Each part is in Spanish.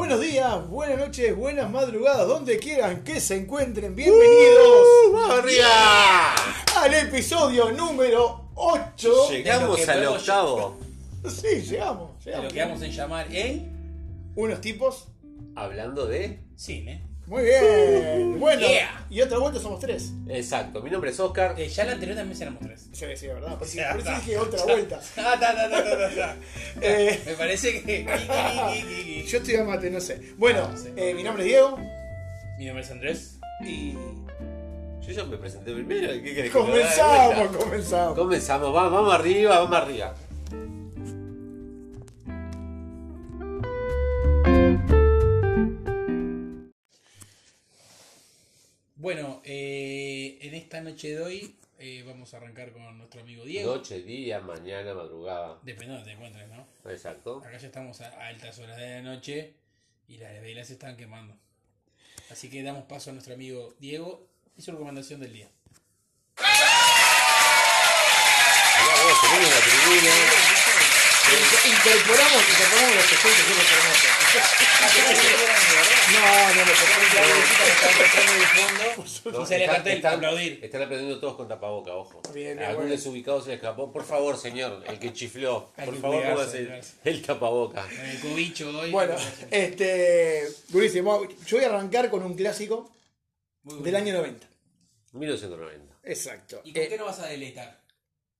Buenos días, buenas noches, buenas madrugadas, donde quieran que se encuentren. Bienvenidos ¡Vamos arriba! al episodio número 8. Llegamos De lo que al podemos- octavo. Sí, llegamos. De llegamos. lo que vamos a llamar el Unos tipos. Hablando de. cine. Muy bien. Bueno, Yeah. y otra vuelta somos tres. Exacto, mi nombre es Oscar. Eh, ya la anterior también éramos tres. Sí, sí, verdad. Por, Ya por eso dije otra vuelta. Ah, ta, ta, ta, ta, ta, ta. Eh. Me parece que. Yo estoy a mate, no sé. Bueno, No sé. eh, mi nombre es Diego Mi nombre es Andrés. y Yo ya me presenté primero. ¿Qué querés que lo haga de comenzamos, comenzamos. Comenzamos, vamos, vamos arriba, vamos arriba. Bueno, eh, en esta noche de hoy eh, vamos a arrancar con nuestro amigo Diego. Noche, día, mañana, madrugada. Depende de donde te encuentres, ¿no? Exacto. Acá ya estamos a altas horas de la noche y las velas se están quemando. Así que damos paso a nuestro amigo Diego y su recomendación del día. Tenemos. Incorporamos, incorporamos los efectos que hemos No, no, no, No, y sale el aplaudir. Están aprendiendo todos con tapaboca, ojo. Bien, Algún bueno. desubicado se le escapó. Por favor, señor, el que chifló. Por que favor, póngase el, tapaboca. Con el cobicho hoy. Bueno, este. Durísimo. Yo voy a arrancar con un clásico del año 90. 1990. Exacto. ¿Y con Eh, qué no vas a deleitar?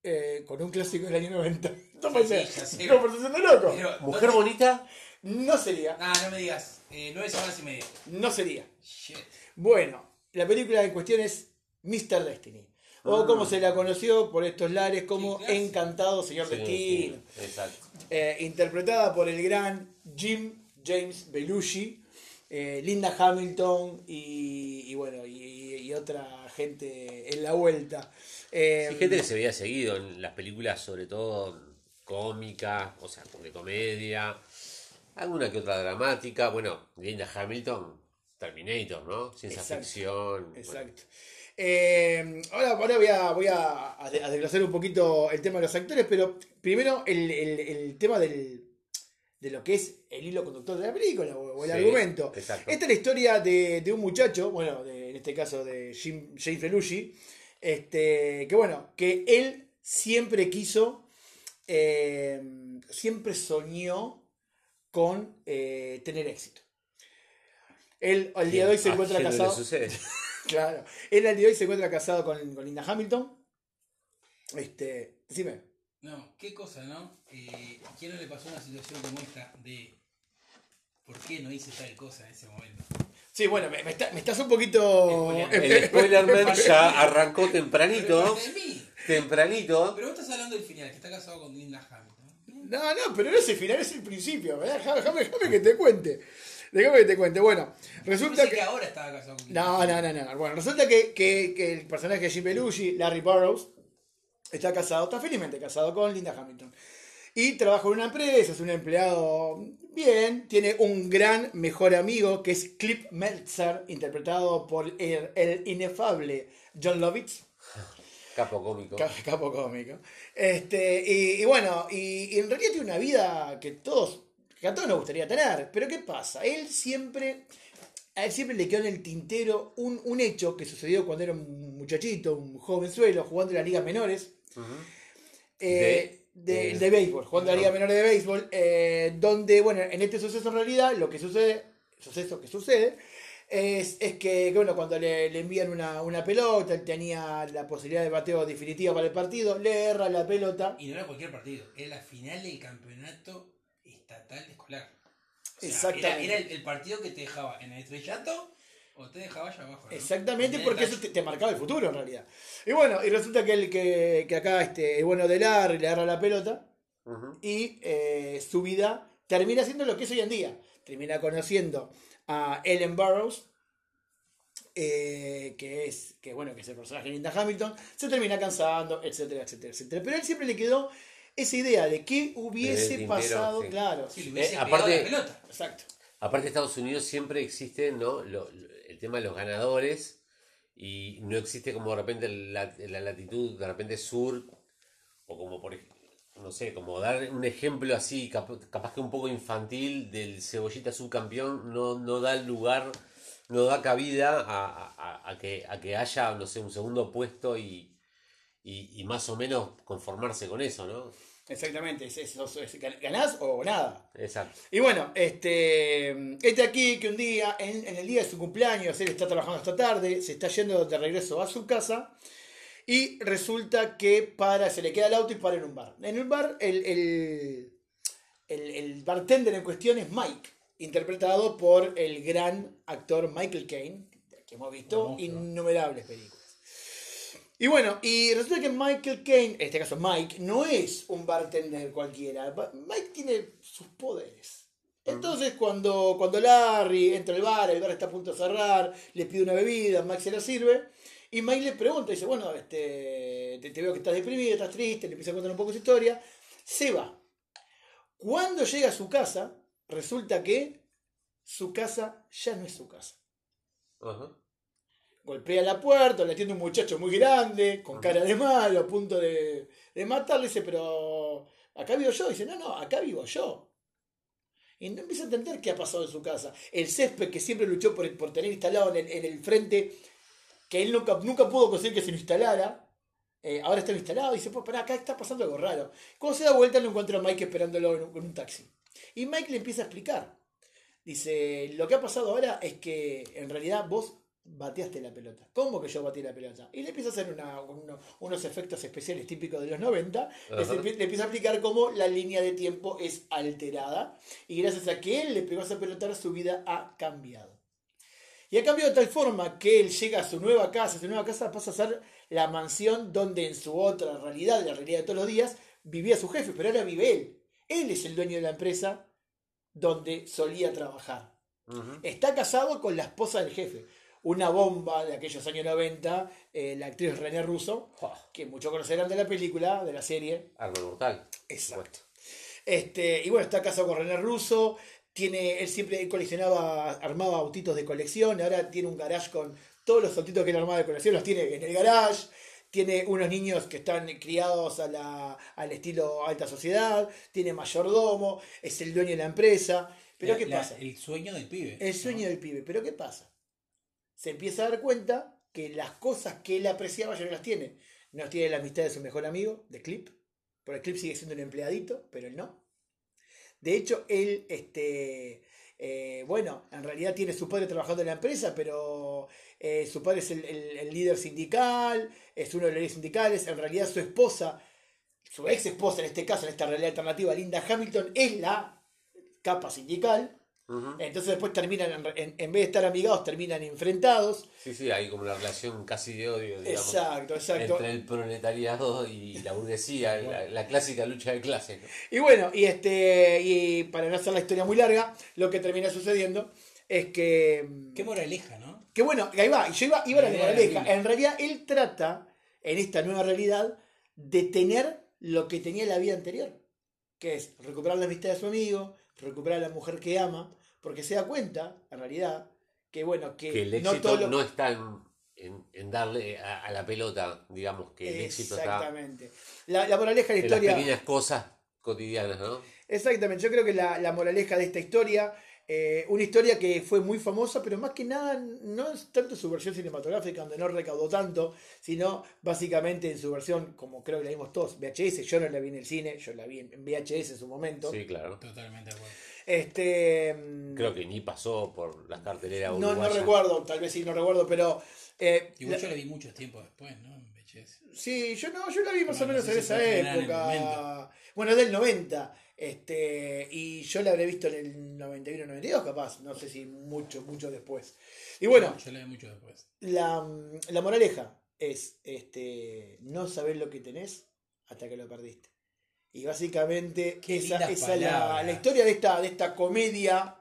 eh, con un clásico del año 90. No Sí, puede sí, ser. ya sé. No, pero loco. Pero, Mujer no, bonita. No sería. Ah, no me digas. Eh, nueve semanas y media. No sería. Shit. Bueno, la película en cuestión es Mr. Destiny. O Ah. como se la conoció por estos lares como. Encantado Señor Sí, Destino. sí, exacto. Eh, interpretada por el gran Jim James Belushi, eh, Linda Hamilton y, y bueno, y, y otra gente en la vuelta. Eh, Sí, gente que se veía seguido en las películas, sobre todo cómicas, o sea, de comedia, alguna que otra dramática. Bueno, Linda Hamilton, Terminator, ¿no? Ciencia Exacto, ficción. bueno. Exacto. Eh, ahora ahora voy, a, voy a, a de- a desglosar un poquito el tema de los actores, pero primero el, el- el tema del, de lo que es el hilo conductor de la película o, o el Sí, argumento. exacto. Esta es la historia de, de un muchacho, bueno, de- en este caso de Jim, James Belushi, este, que bueno, que él siempre quiso, eh, siempre soñó con eh, tener éxito. Él al día de hoy se ¿A encuentra casado. Claro. Él al día de hoy se encuentra casado con, con Linda Hamilton. Este, decime. No, qué cosa, ¿no? Eh, ¿Quién no le pasó una situación como esta de por qué no hice tal cosa en ese momento? Sí, bueno, me, me está- me estás un poquito. Spoiler. El Spoilerman ya arrancó Pero tempranito. de mí. Tempranito. Pero vos estás hablando del final, que está casado con Linda Hamilton. No, no, pero no es el final, es el principio. ¿verdad? Déjame, que te cuente. Déjame que te cuente. Bueno, resulta que. que ahora estaba casado con No, no, no, no. Bueno, resulta que, que- que el personaje de Jim Belushi, Larry Burroughs, está casado, está felizmente casado con Linda Hamilton. Y trabaja en una empresa, es un empleado bien, tiene un gran mejor amigo que es Clip Meltzer, interpretado por el, el inefable John Lovitz, Capo cómico. ca- capo cómico. Este, y, y bueno, y, y en realidad tiene una vida que todos, que a todos nos gustaría tener. Pero ¿qué pasa? Él siempre, a él siempre le quedó en el tintero un, un hecho que sucedió cuando era un muchachito, un jovenzuelo, jugando en las ligas menores. Eh, de, de- de béisbol, jugando en la liga menor de béisbol, eh, donde, bueno, en este suceso en realidad lo que sucede, suceso que sucede, es, es que, que, bueno, cuando le, le envían una, una pelota, él tenía la posibilidad de bateo definitiva para el partido, le erra la pelota. Y no era cualquier partido, era la final del campeonato estatal escolar. O sea, Exactamente. Era, era el, el partido que te dejaba en el estrellato o te dejaba allá abajo. ¿no? Exactamente, porque eso te, te marcaba el futuro en realidad. Y bueno, y resulta que, el, que, que acá este, bueno de Larry le agarra la pelota y eh, su vida termina siendo lo que es hoy en día. Termina conociendo a Ellen Burroughs, eh, que es que bueno que es el personaje de Linda Hamilton, se termina cansando, etcétera, etcétera, etcétera. Pero a él siempre le quedó esa idea de qué hubiese tintero, pasado, sí. claro. Le hubiese Eh, pegado aparte- la pelota. Exacto. Aparte, Estados Unidos siempre existe ¿no? Lo- lo- el tema de los ganadores y no existe como de repente la, la latitud, de repente sur, o como por ej- no sé, como dar un ejemplo así, cap- capaz que un poco infantil del cebollita subcampeón, no, no da lugar, no da cabida a, a- a que, a que haya, no sé, un segundo puesto y, y, y más o menos conformarse con eso, ¿no? Exactamente, es, es- es- ganás o nada. Exacto. Y bueno, este, este aquí que un día, en, en el día de su cumpleaños, él está trabajando esta tarde, se está yendo de regreso a su casa y resulta que para, se le queda el auto y para en un bar. En un bar, el, el, el- el bartender en cuestión es Mike, interpretado por el gran actor Michael Caine, que hemos visto innumerables películas. Y bueno, y resulta que Michael Caine, en este caso Mike, no es un bartender cualquiera. Mike tiene sus poderes. Entonces cuando, cuando Larry entra al bar, el bar está a punto de cerrar, le pide una bebida, Mike se la sirve, y Mike le pregunta, dice, bueno, este, te, te veo que estás deprimido, estás triste, le empieza a contar un poco su historia, se va. Cuando llega a su casa, resulta que su casa ya no es su casa. Ajá. Golpea la puerta, le atiende un muchacho muy grande, con cara de malo, a punto de, de matarle. Dice, pero acá vivo yo. Dice, no, no, acá vivo yo. Y no empieza a entender qué ha pasado en su casa. El césped que siempre luchó por, por tener instalado en el, en el frente, que él nunca, nunca pudo conseguir que se lo instalara, eh, ahora está instalado. Y dice, pues pará, acá está pasando algo raro. Cuando se da vuelta, lo encuentra a Mike esperándolo en un, en un taxi. Y Mike le empieza a explicar. Dice, lo que ha pasado ahora es que en realidad vos bateaste la pelota. ¿Cómo que yo batí la pelota? Y le empieza a hacer una- uno- unos efectos especiales típicos de los 90. Le, empieza a explicar cómo la línea de tiempo es alterada. Y gracias a que él le pegó a esa pelota, su vida ha cambiado. Y ha cambiado de tal forma que él llega a su nueva casa. Su nueva casa pasa a ser la mansión donde en su otra realidad, la realidad de todos los días, vivía su jefe. Pero ahora vive él. Él es el dueño de la empresa donde solía trabajar. Está casado con la esposa del jefe. Una bomba de aquellos años 90, eh, la actriz René Russo, que muchos conocerán de la película, de la serie. Arma mortal. Exacto. Este, y bueno, está casado con René Russo. Tiene, él siempre coleccionaba, armaba autitos de colección. Ahora tiene un garage con todos los autitos que él armaba de colección, los tiene en el garage. Tiene unos niños que están criados a la- al estilo alta sociedad. Tiene mayordomo. Es el dueño de la empresa. Pero La- ¿qué la- pasa? El sueño del pibe. El sueño del pibe. Pero ¿qué pasa? Se empieza a dar cuenta que las cosas que él apreciaba ya no las tiene. No tiene la amistad de su mejor amigo, de Clip. Porque el Clip sigue siendo un empleadito, pero él no. De hecho, él, este, eh, bueno, en realidad tiene su padre trabajando en la empresa, pero eh, su padre es el, el- el líder sindical, es uno de los líderes sindicales. En realidad su esposa, su ex esposa en este caso, en esta realidad alternativa, Linda Hamilton, es la capa sindical. Entonces después terminan, en, en- en vez de estar amigados, terminan enfrentados. Sí, sí, hay como una relación casi de odio, digamos. Exacto, exacto. Entre el proletariado y la burguesía, la, la clásica lucha de clases. ¿no? Y bueno, y este y para no hacer la historia muy larga, lo que termina sucediendo es que Qué moraleja, ¿no? que bueno, ahí va, y yo iba, iba a la moraleja. En realidad él trata en esta nueva realidad de tener lo que tenía en la vida anterior, que es recuperar la amistad de su amigo, recuperar a la mujer que ama, porque se da cuenta, en realidad, que bueno, que, Que el no éxito no, está en, en- en darle a, a la pelota, digamos, que el éxito está Exactamente. La, la moraleja de la en las historia. pequeñas cosas cotidianas, ¿no? Exactamente, yo creo que la, la moraleja de esta historia, eh, una historia que fue muy famosa, pero más que nada no es tanto su versión cinematográfica, donde no recaudó tanto, sino básicamente en su versión, como creo que la vimos todos, VHS, yo no la vi en el cine, yo la vi en en VHS en su momento. Sí, claro. Totalmente de acuerdo. Este, mm, Creo que ni pasó por las carteleras no, no recuerdo, tal vez sí, no recuerdo, pero... eh, Igual la- yo la vi mucho tiempo después, ¿no? En. Sí, yo no, yo la vi más o no menos sé en si esa en época. 90. Bueno, del 90. Este, y yo la habré visto en el 91, 92, capaz. No sé si mucho, mucho después. Y bueno, Yo la vi mucho después. la, la moraleja es este, no saber lo que tenés hasta que lo perdiste. Y básicamente Qué esa, es la, la historia de esta, de esta comedia.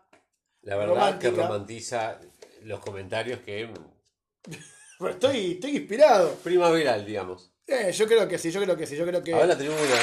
La verdad que romántica. romantiza los comentarios que estoy, estoy inspirado. primaveral, digamos. Eh, yo creo que sí, yo creo que sí, yo creo que. Ahora la tribuna, ¿verdad?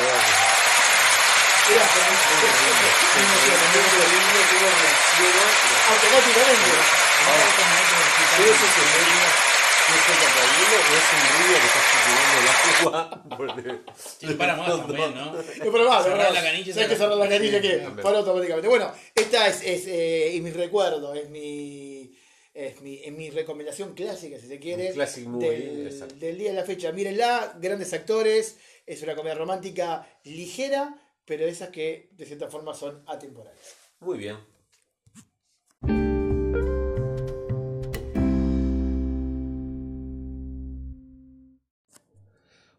Automáticamente. Ahora como otro de explicar Sí, sí, sí. la película, ¿Qué está trayendo? ¿Es un niño que está circulando el agua? Sí, para más también, ¿no? No, pero va, Cerrar la canilla Hay que cerrar- la canilla que para automáticamente. Bueno, esta es, es eh, y mi recuerdo, es mi, es mi, es mi recomendación clásica, si se quiere, movie, del, exacto. del día de la fecha. Mírenla, grandes actores, es una comedia romántica ligera, pero esas que de cierta forma son atemporales. Muy bien.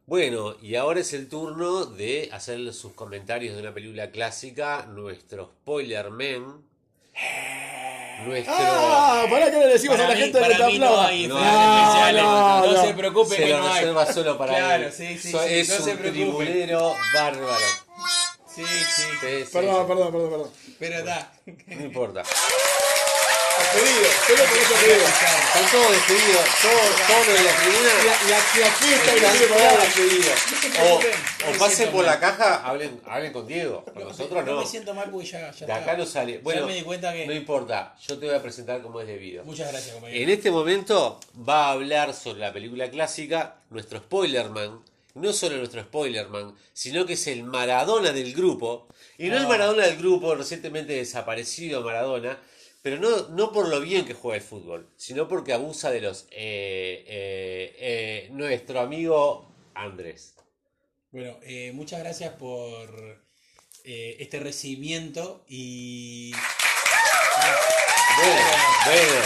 Bueno, y ahora es el turno de hacer sus comentarios de una película clásica, nuestro spoiler man. Nuestro. ¡Ah! ¿Para qué le decimos a la mí- gente que para te mí no hay No, no, especiales. no, No, no. se preocupe se que lo no hay. reserva solo para Claro, él. sí, sí, So- sí, es no se un tribunero bárbaro. Sí, sí. Perdón, perdón, perdón, perdón. Pero está. No importa. Despedido, solo por eso. Están todos despedidos. Todos, todos los de la tribuna. La, la, la fiesta todos para despedidos. O, pasen por la caja, hablen, hablen con Diego. Con nosotros no no. me siento mal porque ya, ya De acá no sale. Bueno, ya me di cuenta que. no importa. Yo te voy a presentar como es debido. Muchas gracias, compañero. En este momento va a hablar sobre la película clásica nuestro Spoilerman. No solo nuestro Spoilerman, sino que es el Maradona del grupo. Y no el Ah. Maradona del grupo, recientemente desaparecido Maradona, pero no, no por lo bien que juega el fútbol, sino porque abusa de los... eh, eh, eh, nuestro amigo Andrés. Bueno, muchas gracias por este recibimiento y. Bueno, bueno.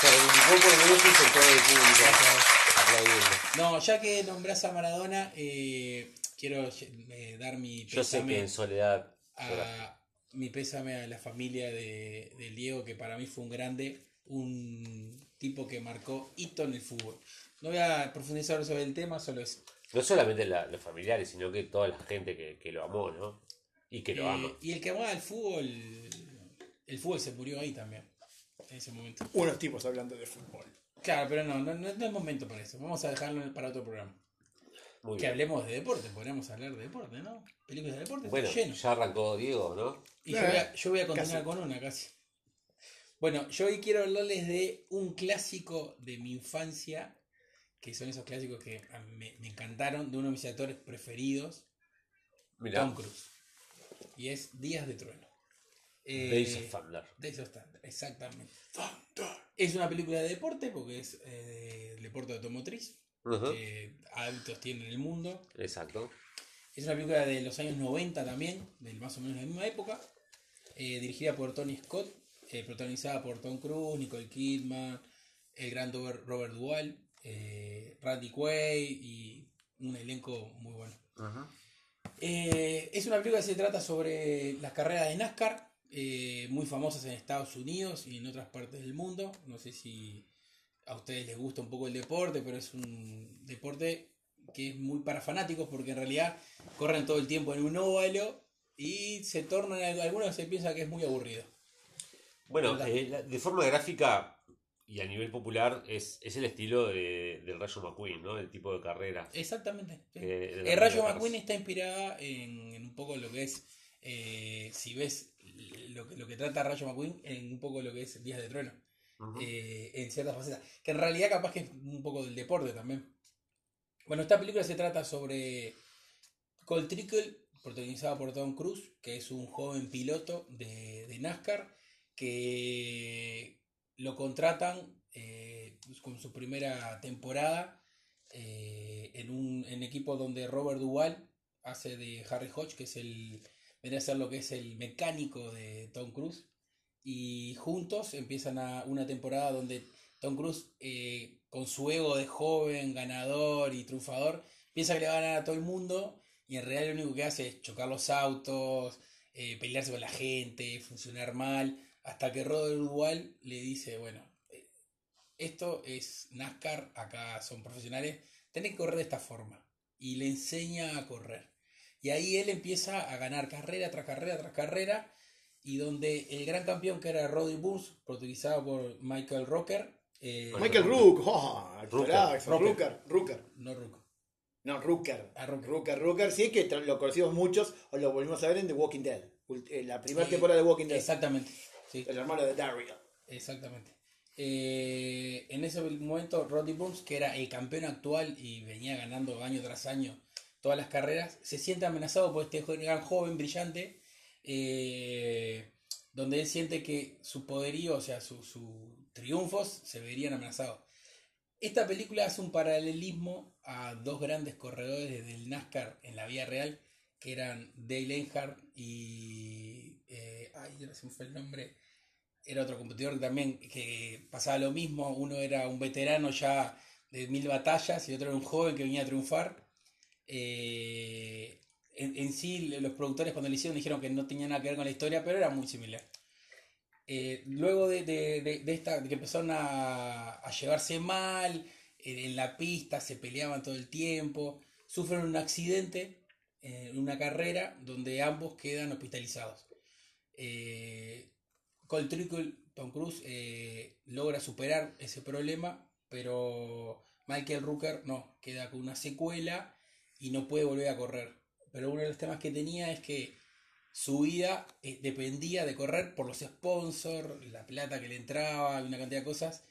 Se reivindicó por lo menos público. No, ya que nombrás a Maradona, quiero dar mi Yo sé que en soledad... a mi pésame a la familia de, del Diego, que para mí fue un grande, un tipo que marcó hito en el fútbol. No voy a profundizar sobre el tema, solo es. No solamente la- los familiares, sino que toda la gente que, que lo amó, ¿no? Y que lo Eh, ama. y el que amaba el fútbol, el fútbol se murió ahí también, en ese momento. Unos tipos hablando de fútbol. Claro, pero no, no, no, no es momento para eso. Vamos a dejarlo para otro programa. Muy Que bien. hablemos de deporte, podríamos hablar de deporte, ¿no? Películas de deporte, Bueno, está lleno. ya arrancó Diego, ¿no? Y yo voy a, yo voy a continuar casi. con una casi. Bueno, yo hoy quiero hablarles de un clásico de mi infancia, que son esos clásicos que a mí me, me encantaron, de uno de mis actores preferidos, Mirá, Tom Cruise. Y es Días de Trueno. Eh, Days of Thunder. Days of Thunder, exactamente. Es una película de deporte, porque es eh, el deporte automotriz, Ujú, que adultos tienen en el mundo. Exacto. Es una película de los años 90 también, de más o menos la misma época, eh, dirigida por Tony Scott, eh, protagonizada por Tom Cruise, Nicole Kidman, el gran Robert, Duvall, eh, Randy Quaid y un elenco muy bueno. Eh, es una película que se trata sobre las carreras de NASCAR, eh, muy famosas en Estados Unidos y en otras partes del mundo. No sé si a ustedes les gusta un poco el deporte, pero es un deporte que es muy para fanáticos porque en realidad corren todo el tiempo en un óvalo y se tornan, algunos se piensa que es muy aburrido. Bueno, eh, de forma gráfica y a nivel popular es, es el estilo de, del Rayo McQueen, ¿no? El tipo de carrera. Exactamente. sí. la El Rayo McQueen está inspirada en, en un poco lo que es, eh, si ves lo que, lo que trata Rayo McQueen, en un poco lo que es Días de Trueno. Eh, en ciertas facetas. Que en realidad capaz que es un poco del deporte también. Bueno, esta película se trata sobre Cole Trickle, protagonizada por Tom Cruise, que es un joven piloto de, de NASCAR, que lo contratan eh, con su primera temporada eh, en un en equipo donde Robert Duvall hace de Harry Hodge, que es el, vendría a ser lo que es el mecánico de Tom Cruise y juntos empiezan a una temporada donde Tom Cruise, eh, con su ego de joven, ganador y triunfador, piensa que le va a ganar a todo el mundo y en realidad lo único que hace es chocar los autos, eh, pelearse con la gente, funcionar mal, hasta que Robert Duval le dice, bueno, eh, esto es NASCAR, acá son profesionales, tenés que correr de esta forma. Y le enseña a correr. Y ahí él empieza a ganar carrera tras carrera tras carrera y donde el gran campeón que era Roddy Burns, protagonizado por Michael Rocker, eh, Michael Rook, oh, Rooker. Rooker, Rooker. no Rook, No, Rooker. Ah, Rooker. Rooker, Rooker, sí, que lo conocimos muchos o lo volvimos a ver en The Walking Dead. Eh, La primera Sí, temporada de Walking Dead. exactamente, sí, El hermano de Daryl. exactamente. Eh, en ese momento, Roddy Burns, que era el campeón actual y venía ganando año tras año todas las carreras, se siente amenazado por este gran joven brillante, eh, donde él siente que su poderío, o sea, sus su triunfos se verían amenazados. Esta película hace un paralelismo a dos grandes corredores del NASCAR en la vida real, que eran Dale Earnhardt y... Eh, ay, no se me fue el nombre. Era otro competidor también que pasaba lo mismo. Uno era un veterano ya de mil batallas y otro era un joven que venía a triunfar. Eh, en, en, sí, los productores cuando lo hicieron dijeron que no tenía nada que ver con la historia, pero era muy similar. Eh, luego de, de, de, esta, que empezaron a, a llevarse mal, en, la pista se peleaban todo el tiempo, sufren un accidente en una carrera donde ambos quedan hospitalizados. Eh, Cole Tom Cruise, eh, logra superar ese problema, pero Michael Rooker no, queda con una secuela y no puede volver a correr. Pero uno de los temas que tenía es que su vida eh, dependía de correr por los sponsors, la plata que le entraba, una cantidad de cosas.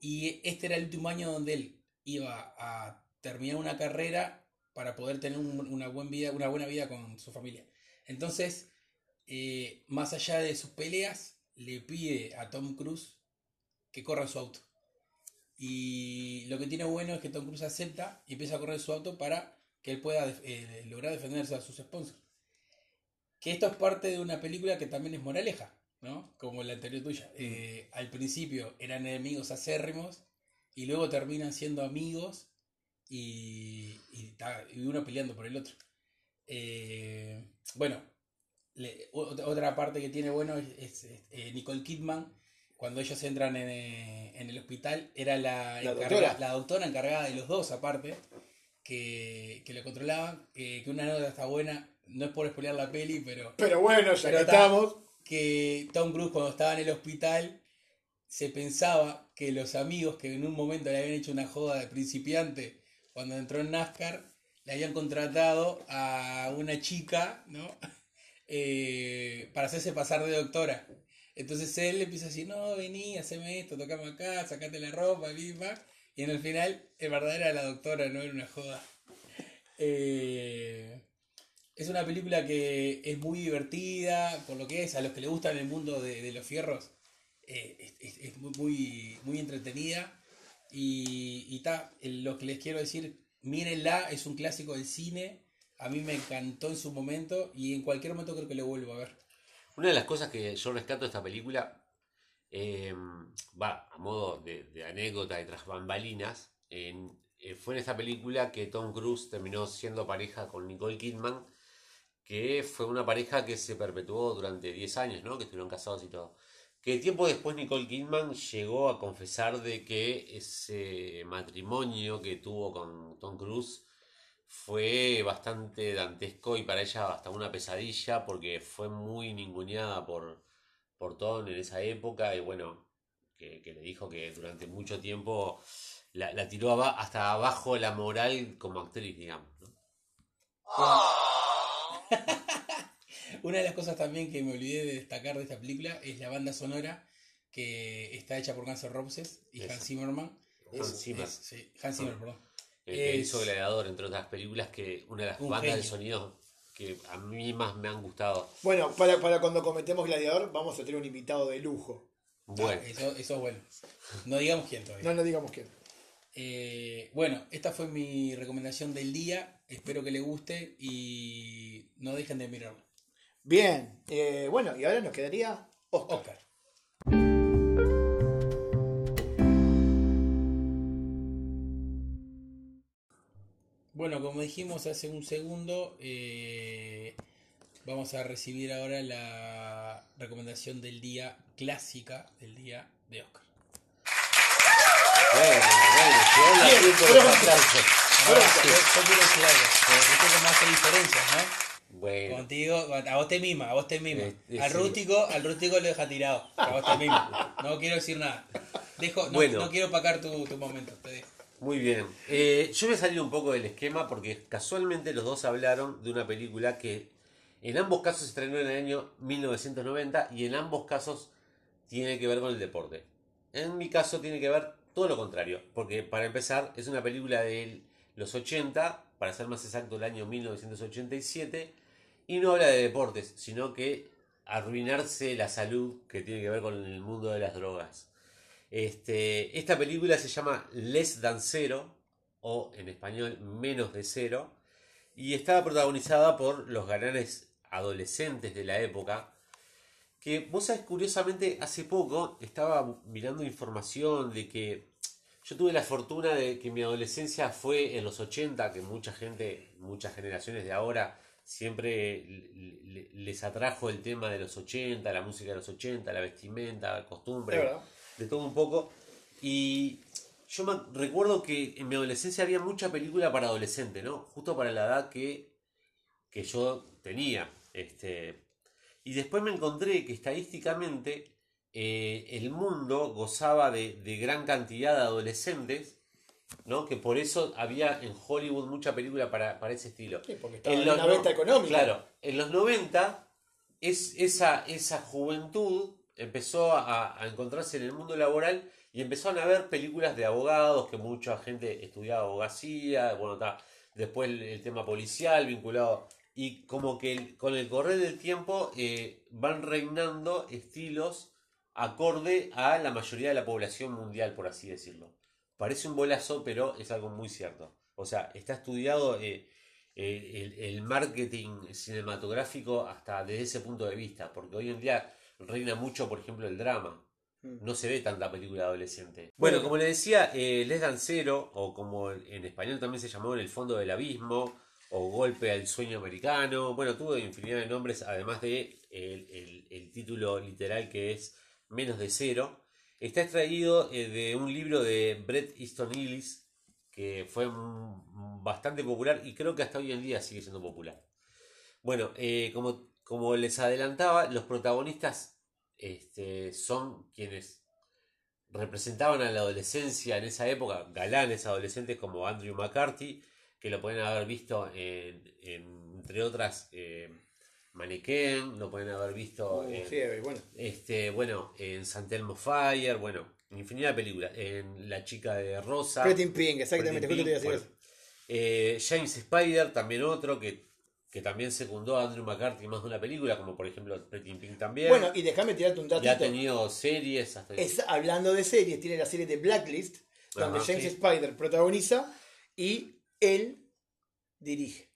Y este era el último año donde él iba a terminar una carrera para poder tener un, una, buen vida, una buena vida con su familia. Entonces, eh, más allá de sus peleas, le pide a Tom Cruise que corra su auto. Y lo que tiene bueno es que Tom Cruise acepta y empieza a correr su auto para que él pueda eh, lograr defenderse a sus sponsors. Que esto es parte de una película que también es moraleja, ¿no? Como la anterior tuya. Eh, al principio eran enemigos acérrimos y luego terminan siendo amigos y, y, y uno peleando por el otro. Eh, bueno, le, otra parte que tiene bueno es, es, es Nicole Kidman. Cuando ellos entran en, en el hospital, era la, La encarga- doctora. la doctora encargada de los dos, aparte, que, que lo controlaban. eh, que una nota está buena, no es por spoilear la peli, pero Pero bueno, ya Pero que está- estamos. que Tom Cruise cuando estaba en el hospital se pensaba que los amigos que en un momento le habían hecho una joda de principiante cuando entró en NASCAR le habían contratado a una chica, ¿no? Eh, para hacerse pasar de doctora. Entonces él le empieza a decir, no, vení, haceme esto, tocame acá, sacate la ropa, viva. Y en el final, en verdad era la doctora, no era una joda. Eh, es una película que es muy divertida, por lo que es, a los que les gustan el mundo de, los fierros, eh, es, es- muy, muy, entretenida. Y, y ta, lo que les quiero decir, mírenla, es un clásico del cine. A mí me encantó en su momento y en cualquier momento creo que lo vuelvo a ver. Una de las cosas que yo rescato de esta película, eh, va, a modo de, de anécdota y tras bambalinas, en- eh, fue en esta película que Tom Cruise terminó siendo pareja con Nicole Kidman, que fue una pareja que se perpetuó durante 10 años, ¿no? Que estuvieron casados y todo. Que tiempo después Nicole Kidman llegó a confesar de que ese matrimonio que tuvo con Tom Cruise fue bastante dantesco y para ella hasta una pesadilla porque fue muy ninguneada por, por Tom en esa época y bueno, que, que le dijo que durante mucho tiempo la, la tiró hasta abajo la moral como actriz, digamos. ¿no? Una de las cosas también que me olvidé de destacar de esta película es la banda sonora que está hecha por Guns Roses y Eso. Hans Zimmerman. Hans Es- Zimmer. es- sí, Hans Zimmer, perdón. El que Es- hizo Gladiador, entre otras películas, que una de las Un bandas de genio. sonido que a mí más me han gustado. Bueno, para, para cuando cometemos Gladiador, vamos a tener un invitado de lujo. Bueno, Ah, eso, eso es bueno. No digamos quién todavía. No, no digamos quién. Eh, bueno, esta fue mi recomendación del día. Espero que les guste y no dejen de mirarla. Bien, eh, bueno, y ahora nos quedaría Oscar. Oscar. Como dijimos hace un segundo, eh, vamos a recibir ahora la recomendación del día clásica del día de Oscar. bueno, bueno, llegó la Bien, pronto. los. Ahora, yo, yo quiero decir algo, porque viste cómo hace diferencias, ¿no? Bueno, Contigo, a vos te mima, a vos te mima. Eh, eh, al sí. rústico, al rústico lo deja tirado. A vos te mima. No quiero decir nada. Dejo, no, Bueno. no quiero opacar tu, tu momento, te dejo. Muy bien. Eh, yo voy a salir un poco del esquema porque casualmente los dos hablaron de una película que en ambos casos se estrenó en el año 1990 y en ambos casos tiene que ver con el deporte. En mi caso tiene que ver todo lo contrario, porque para empezar es una película de los 80, para ser más exacto el año 1987, y no habla de deportes, sino que arruinarse la salud que tiene que ver con el mundo de las drogas. Este, esta película se llama Less Than Zero, o en español Menos de Cero, y estaba protagonizada por los galanes adolescentes de la época, que vos sabés, curiosamente, hace poco estaba mirando información de que yo tuve la fortuna de que mi adolescencia fue en los 80, que mucha gente, muchas generaciones de ahora, siempre les atrajo el tema de los 80, la música de los 80, la vestimenta, la costumbre, de todo un poco. Y yo me recuerdo que en mi adolescencia había mucha película para adolescente, ¿no? Justo para la edad que, que yo tenía. Este, y después me encontré que estadísticamente eh, el mundo gozaba de, gran cantidad de adolescentes, ¿no? Que por eso había en Hollywood mucha película para, ese estilo. porque estaba en, los 90 económica. Claro, en los 90 es, esa, esa juventud empezó a, encontrarse en el mundo laboral y empezaron a ver películas de abogados, que mucha gente estudiaba abogacía, bueno, está después el tema policial vinculado y como que con el correr del tiempo eh, van reinando estilos acorde a la mayoría de la población mundial, por así decirlo. Parece un bolazo, pero es algo muy cierto. O sea, está estudiado eh, eh, el, marketing cinematográfico hasta desde ese punto de vista, porque hoy en día reina mucho, por ejemplo, el drama. Mm. No se ve tanta película adolescente. Bueno, como le decía, Les Dan Cero, o como en español también se llamó En el fondo del abismo, o Golpe al Sueño Americano. Bueno, tuvo infinidad de nombres, además de el, título literal que es Menos de Cero. Está extraído eh, de un libro de Bret Easton Ellis, que fue bastante popular y creo que hasta hoy en día sigue siendo popular. Bueno, eh, como, como les adelantaba, los protagonistas este, son quienes representaban a la adolescencia en esa época, galanes adolescentes como Andrew McCarthy, que lo pueden haber visto en, entre otras eh, Mannequin, lo pueden haber visto uh, en, bueno. este bueno en Santelmo Fire, bueno, infinidad de películas, en La chica de Rosa, Pretty Pink, exactamente, eh, James Spider, también otro que, que también secundó a Andrew McCarthy más de una película, como por ejemplo Pretty Pink también. Bueno, y déjame tirarte un dato. Ya ha tenido series. Hasta... hablando de series, tiene la serie de Blacklist, donde James Spider protagoniza y él dirige.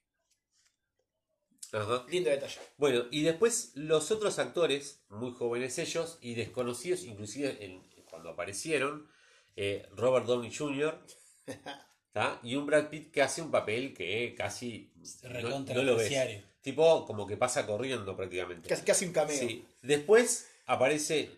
Lindo detalle. Bueno, y después los otros actores, muy jóvenes ellos y desconocidos, inclusive cuando aparecieron, eh, Robert Downey Jr. y un Brad Pitt que hace un papel que casi no, lo ves. Tipo, como que pasa corriendo prácticamente. Casi, casi un cameo. Después aparece,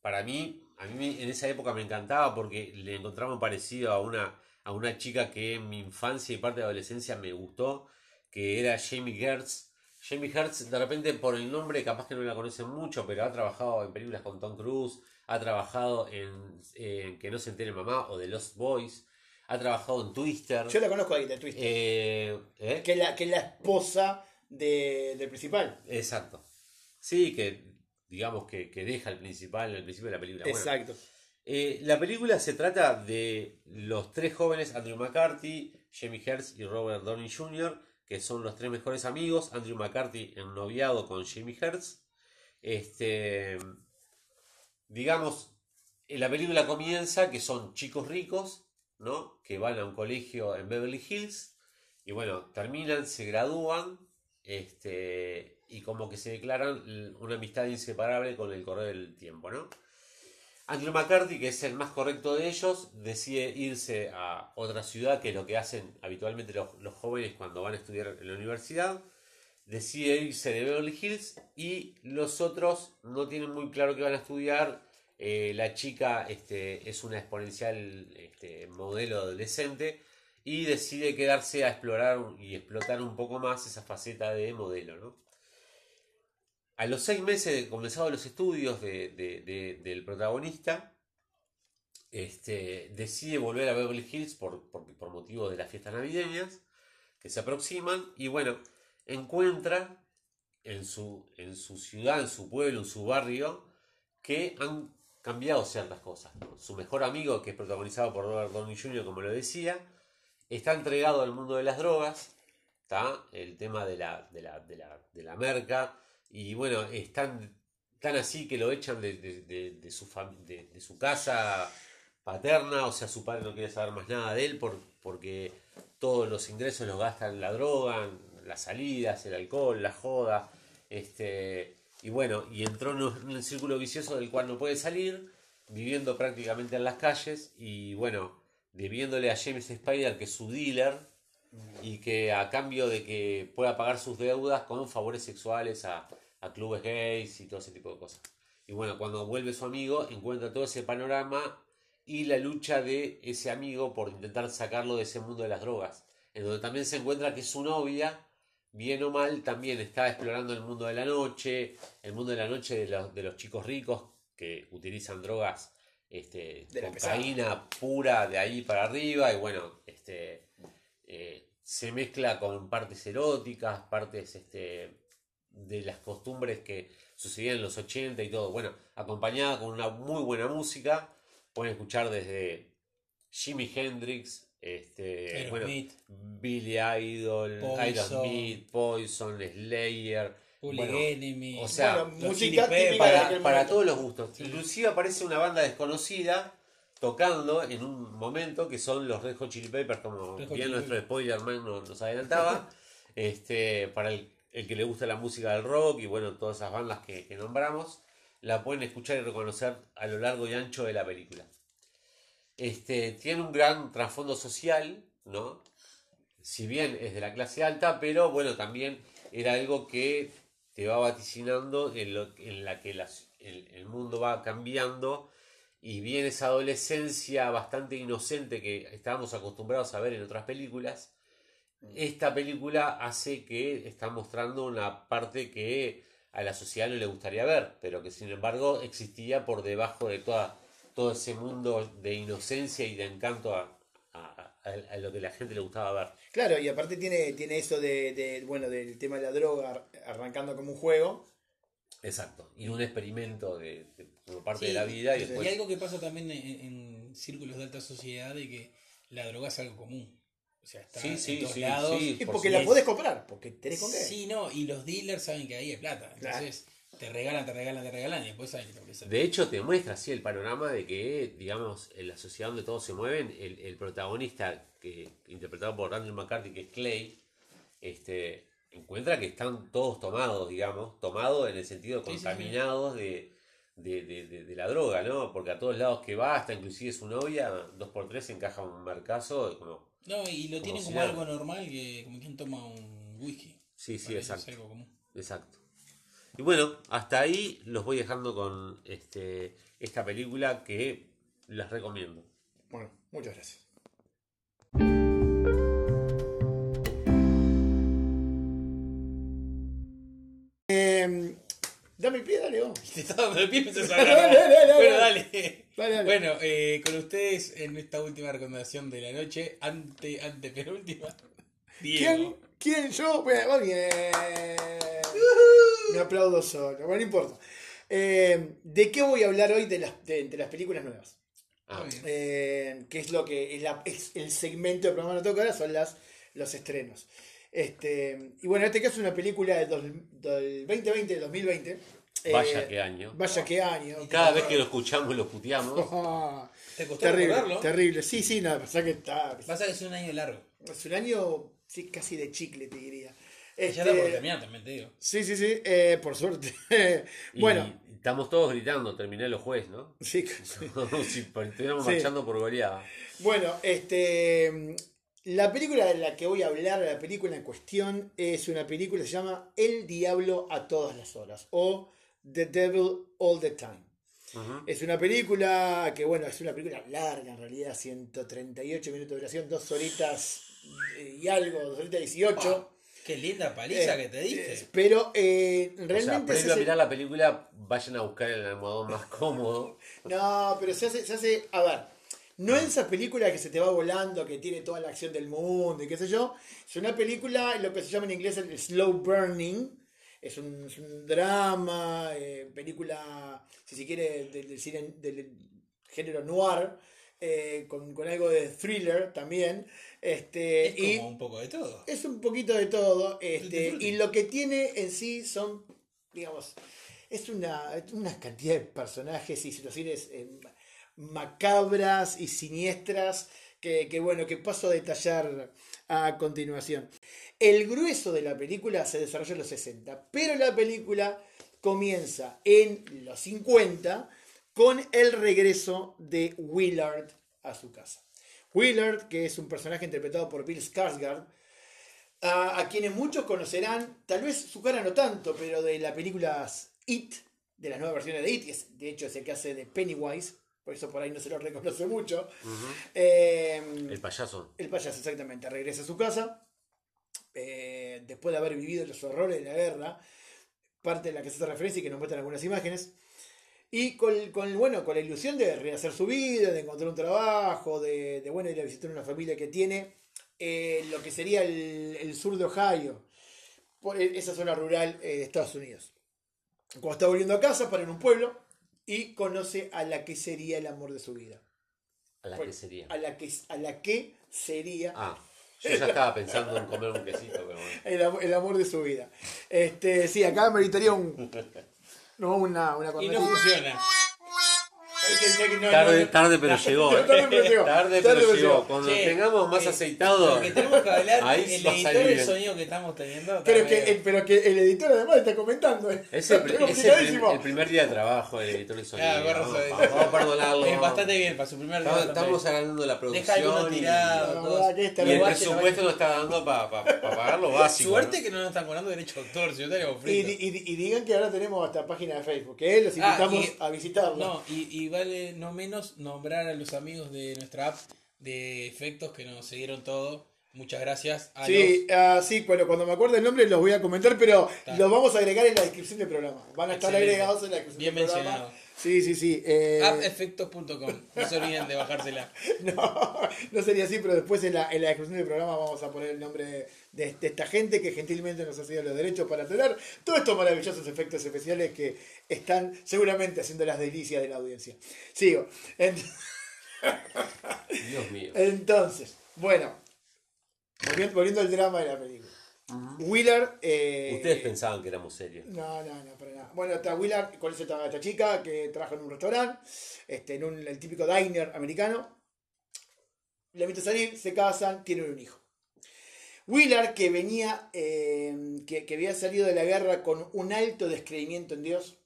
para mí, a mí en esa época me encantaba porque le encontramos parecido a una a una chica que en mi infancia y parte de adolescencia me gustó, que era Jamie Gertz. Jamie Gertz, de repente por el nombre capaz que no la conocen mucho, pero ha trabajado en películas con Tom Cruise, ha trabajado en, Que no se entere mamá o The Lost Boys, ha trabajado en Twister. Yo la conozco ahí de Twister. Eh, ¿eh? Que, es la, que la esposa de, del principal. Exacto. Sí, que digamos que, deja el principal, el principio de la película. Exacto. Eh, la película se trata de los tres jóvenes, Andrew McCarthy, Jamie Hertz y Robert Downey Jr., que son los tres mejores amigos. Andrew McCarthy en noviado con Jamie Hertz. Este, digamos, la película comienza que son chicos ricos, ¿no? Que van a un colegio en Beverly Hills y bueno, terminan, se gradúan, este, y como que se declaran una amistad inseparable con el correr del tiempo, ¿no? Andrew McCarthy, que es el más correcto de ellos, decide irse a otra ciudad, que es lo que hacen habitualmente los, jóvenes cuando van a estudiar en la universidad. Decide irse de Beverly Hills y los otros no tienen muy claro qué van a estudiar. Eh, la chica este, es una exponencial este, modelo adolescente y decide quedarse a explorar y explotar un poco más esa faceta de modelo. ¿no? A los seis meses de comenzado los estudios del protagonista, este, decide volver a Beverly Hills por, por, motivo de las fiestas navideñas que se aproximan y bueno, encuentra en su, en su ciudad, en su pueblo, en su barrio, que han cambiado ciertas cosas. Su mejor amigo, que es protagonizado por Robert Downey Jr., como lo decía, está entregado al mundo de las drogas, ¿está? el tema de la, de la, de la, de la merca, y bueno, es tan, así que lo echan de, de- su, de, su casa paterna, o sea, su padre no quiere saber más nada de él por, porque todos los ingresos los gasta en la droga, en las salidas, el alcohol, la joda, este, y bueno, y entró en un, círculo vicioso del cual no puede salir, viviendo prácticamente en las calles, y bueno, debiéndole a James Spider, que es su dealer, y que a cambio de que pueda pagar sus deudas con favores sexuales a, a clubes gays y todo ese tipo de cosas. Y bueno, cuando vuelve su amigo, encuentra todo ese panorama y la lucha de ese amigo por intentar sacarlo de ese mundo de las drogas. En donde también se encuentra que su novia, bien o mal, también está explorando el mundo de la noche, el mundo de la noche de los, de los chicos ricos que utilizan drogas, este, De la cocaína pura de ahí para arriba, y bueno, este, eh, se mezcla con partes eróticas, partes este, de las costumbres que sucedían en los 80 y todo. Bueno, acompañada con una muy buena música. Pueden escuchar desde Jimi Hendrix, este, bueno, Billy Idol, Poison. Aerosmith, Poison, Slayer. Public bueno, Enemy. o sea, Bueno, música para, todos los gustos. Inclusive aparece una banda desconocida tocando en un momento que son los Red Hot Chili Peppers, como Red bien Chili nuestro spoiler man nos, nos adelantaba. este, para el, el que le gusta la música del rock y bueno, todas esas bandas que, que nombramos, la pueden escuchar y reconocer a lo largo y ancho de la película. Este, tiene un gran trasfondo social, ¿no? Si bien es de la clase alta, pero bueno, también era algo que te va vaticinando en, lo, en la que las- el, el mundo va cambiando y bien esa adolescencia bastante inocente que estábamos acostumbrados a ver en otras películas, esta película hace que está mostrando una parte que a la sociedad no le gustaría ver, pero que sin embargo existía por debajo de toda, todo ese mundo de inocencia y de encanto a, a- a- a lo que la gente le gustaba ver. Claro, y aparte tiene, tiene eso de, de, bueno, del tema de la droga ar- arrancando como un juego. Exacto. Y un experimento de, de- como parte Sí, de la vida y Y después... algo que pasa también en, en círculos de alta sociedad de que la droga es algo común. O sea, está Sí, sí, en todos sí, lados. sí. Y por porque la podés comprar, porque tenés con qué. Sí, no, y los dealers saben que ahí hay plata. Entonces, te regalan, te regalan, te regalan y después saben que te. De hecho, te muestra así el panorama de que, digamos, en la sociedad donde todos se mueven, el, el protagonista, que interpretado por Daniel McCarthy, que es Clay, este, encuentra que están todos tomados, digamos, tomados en el sentido contaminados de, de, de- de- la droga, ¿no? Porque a todos lados que va, hasta inclusive su novia, dos por tres encaja un marcazo, como, No, y lo tienen como algo normal, que como quien toma un whisky. sí, sí, Es exacto. algo común. Exacto. Y bueno, hasta ahí los voy dejando con este, esta película que les recomiendo. Bueno, muchas gracias. Eh, dame el pie, dale vos. Te estaba dando el pie me Dale, hablar. dale, dale, Bueno, dale. dale. Dale, dale. Bueno, eh, con ustedes en esta última recomendación de la noche, ante, ante penúltima. ¿Quién? Diego. ¿Quién? Yo. Bueno, bien. Me aplaudo solo. Bueno, no importa. Eh, ¿De qué voy a hablar hoy de las, de, de las películas nuevas? Ah. Eh, que es lo que es, la- es el segmento del programa que nos toca ahora, son las, los estrenos. Este, y bueno, en este caso es una película del, dos- del 2020, del 2020. Eh, vaya qué año. Vaya qué año. Cada vez que lo escuchamos lo puteamos. ¿Te costó terrible, recordarlo? terrible. Sí, sí, nada, pasa que está. Pasa que es un año largo. Es un año sí, casi de chicle, te diría. Ya Este, está por terminar también, te digo. sí, sí, sí, eh, por suerte. Y bueno, estamos todos gritando, terminé los jueces, ¿no? sí, si estuviéramos Sí. marchando por goleada. Bueno, este. La película de la que voy a hablar, la película en cuestión, es una película que se llama El Diablo a todas las horas o The Devil All the Time. Es una película que, bueno, es una película larga en realidad, 138 minutos de duración, dos horitas y algo, dos horitas 18. Qué linda paliza Eh, que te diste. eh, pero eh, O sea, realmente se previo a mirar la película, vayan a buscar el almohadón más cómodo. No, pero se hace, se hace, a ver, no es esa película que se te va volando, que tiene toda la acción del mundo y qué sé yo. Es una película, lo que se llama en inglés el slow burning, Es un, es un drama, eh, película, si se quiere, del, del cine del género noir, eh, con, con algo de thriller también. Este, Es y como un poco de todo. es un poquito de todo. Este, y lo que tiene en sí son, digamos, es una, una cantidad de personajes y situaciones eh, macabras y siniestras que, que, bueno, que paso a detallar a continuación. El grueso de la película se desarrolla en los 60, pero la película comienza en los 50 con el regreso de Willard a su casa. Willard, que es un personaje interpretado por Bill Skarsgård, a, a quienes muchos conocerán, tal vez su cara no tanto, pero de las películas It, de las nuevas versiones de It, que es, de hecho es el que hace de Pennywise, por eso por ahí no se lo reconoce mucho. Eh, El payaso. el payaso, exactamente, regresa a su casa eh, después de haber vivido los horrores de la guerra, parte de la que se hace referencia y que nos muestran algunas imágenes. Y con, con, bueno, con la ilusión de rehacer su vida, de encontrar un trabajo, de, de bueno, ir a visitar una familia que tiene eh, lo que sería el, el sur de Ohio, por esa zona rural eh, de Estados Unidos. Cuando está volviendo a casa, para en un pueblo y conoce a la que sería el amor de su vida. A la Bueno, que sería. A la que, a la que sería Ah, yo ya estaba pensando en comer un quesito, pero bueno. el amor de su vida. Este, sí, acá meritaría un. No, una, una Y no cornetina. funciona. No, Tarde, tarde pero llegó. Tarde pero llegó. Tarde pero. Cuando Che, tengamos más eh, aceitado. Lo que tenemos que hablar, Ahí el editor bien. sonido que estamos teniendo. Pero que, el, pero que el editor además está comentando. eh. Es el, es el el primer día de trabajo del editor de sonido. Ah, vamos, soy- vamos, vamos a perdonarlo. Es bastante bien para su primer día. Estamos, estamos ganando la Deja producción. algunos y- esta Y el presupuesto no está dando para pagar lo básico. Suerte ¿no? que no nos están cobrando derecho de autor, si no estaríamos Y, fritos. y- y digan que ahora tenemos hasta página de Facebook, que los Ah, invitamos y- a visitarla. No, y, y vale no menos nombrar a los amigos de nuestra app de efectos que nos siguieron todo. Muchas gracias a Sí, ah, sí, bueno, cuando me acuerde el nombre los voy a comentar, pero Está. los vamos a agregar en la descripción del programa. Van a estar agregados en la descripción Bien del programa. Sí, sí, sí. eh. No se olviden de bajársela. No, no sería así, pero después en la, en la descripción del programa vamos a poner el nombre de, de- de esta gente que gentilmente nos ha cedido los derechos para tener todos estos maravillosos efectos especiales que están seguramente haciendo las delicias de la audiencia. Sigo. Dios mío. Entonces, bueno, volviendo, volviendo al drama de la película. Willard. eh, Ustedes pensaban que éramos serios. no, no, no, Bueno, está Willard, conoce a esta chica que trabaja en un restaurante, este, en un, el típico diner americano. Le invita a salir, se casan, tienen un hijo. Willard, que venía, eh, que, que había salido de la guerra con un alto descreimiento en Dios,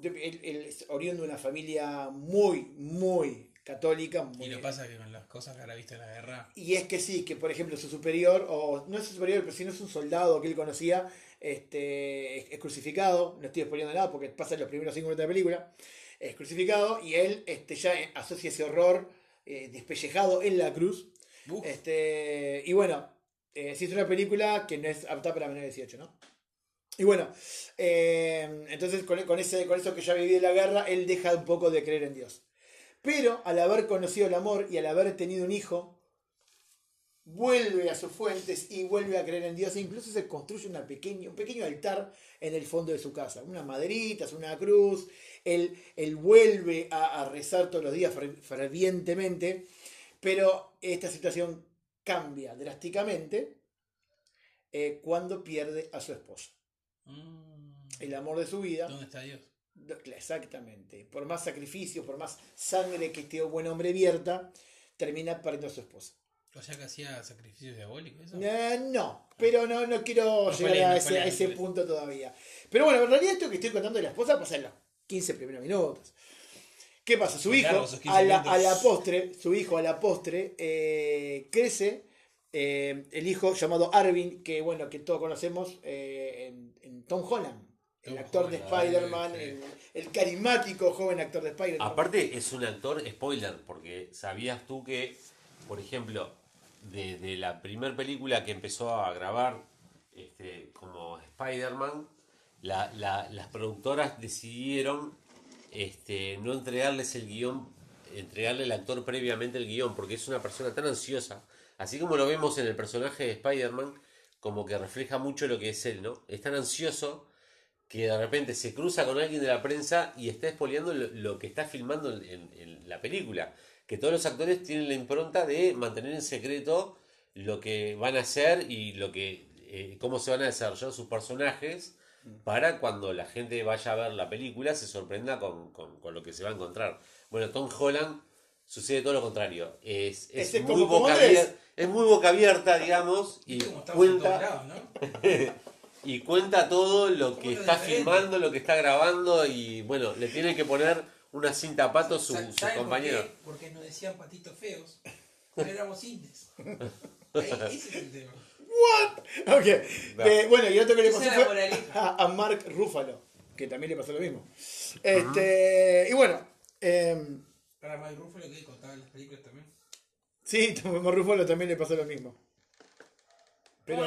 de- él, él es oriundo de una familia muy, muy católica. muy- Y lo pasa que con las cosas que habrá visto en la guerra. y es que sí, que por ejemplo su superior, o no es su superior, pero si no es un soldado que él conocía, este, es, es crucificado, no estoy exponiendo nada porque pasa en los primeros cinco minutos de la película, es crucificado y él este, ya asocia ese horror eh, despellejado en la cruz. Uf, Este, y bueno, eh, sí es una película que no es apta para menores de 18, ¿no? Y bueno, eh, entonces con, con ese, con eso que ya viví de la guerra, él deja un poco de creer en Dios. Pero al haber conocido el amor y al haber tenido un hijo, vuelve a sus fuentes y vuelve a creer en Dios. E incluso se construye una pequeña, un pequeño altar en el fondo de su casa. Unas maderitas, una cruz. Él, él vuelve a, a rezar todos los días fer- fervientemente. Pero esta situación cambia drásticamente eh, cuando pierde a su esposa. mm, El amor de su vida. ¿Dónde está Dios? Exactamente. Por más sacrificio, por más sangre que este buen hombre vierta, termina perdiendo a su esposa. O sea que hacía sacrificios diabólicos. ¿eso? Eh, no, pero no, no quiero No llegar a ese, a punto todavía. Pero bueno, en realidad esto que estoy contando de la esposa pasa en los 15 primeros minutos. ¿Qué pasa? Su hijo, largos esos 15 a la, a la postre, su hijo a la postre, eh, crece, eh, el hijo llamado Arvin, que bueno, que todos conocemos eh, en, en Tom Holland, el Tom actor de Spider-Man, el, el carismático joven actor de Spider-Man. Aparte es un actor spoiler, porque sabías tú que, por ejemplo, desde la primera película que empezó a grabar este, como Spider-Man, la- la- las productoras decidieron este, no entregarles el guion, entregarle al actor previamente el guion, porque es una persona tan ansiosa, así como lo vemos en el personaje de Spider-Man, como que refleja mucho lo que es él, ¿no? Es tan ansioso que de repente se cruza con alguien de la prensa y está expoliando lo, que está filmando en la película. Que todos los actores tienen la impronta de mantener en secreto lo que van a hacer y lo que eh, cómo se van a desarrollar sus personajes para cuando la gente vaya a ver la película se sorprenda con, con- con lo que se va a encontrar. Bueno, Tom Holland sucede todo lo contrario. Es, es muy boca abierta, es muy boca abierta, digamos, y cuenta, lados, ¿no? y cuenta todo lo que está filmando, lo que está grabando y bueno, le tiene que poner una cinta a pato su, Sa- su ¿saben por? Porque nos decían patitos feos. Pero éramos indies. Ese es el tema. Ok. Eh, bueno, y otro que le pasó fue a, a Mark Ruffalo, que también le pasó lo mismo. Este, y bueno, em, Para Mike Ruffalo que contaba en las películas también. sí, a Mark Ruffalo también le pasó lo mismo. Pero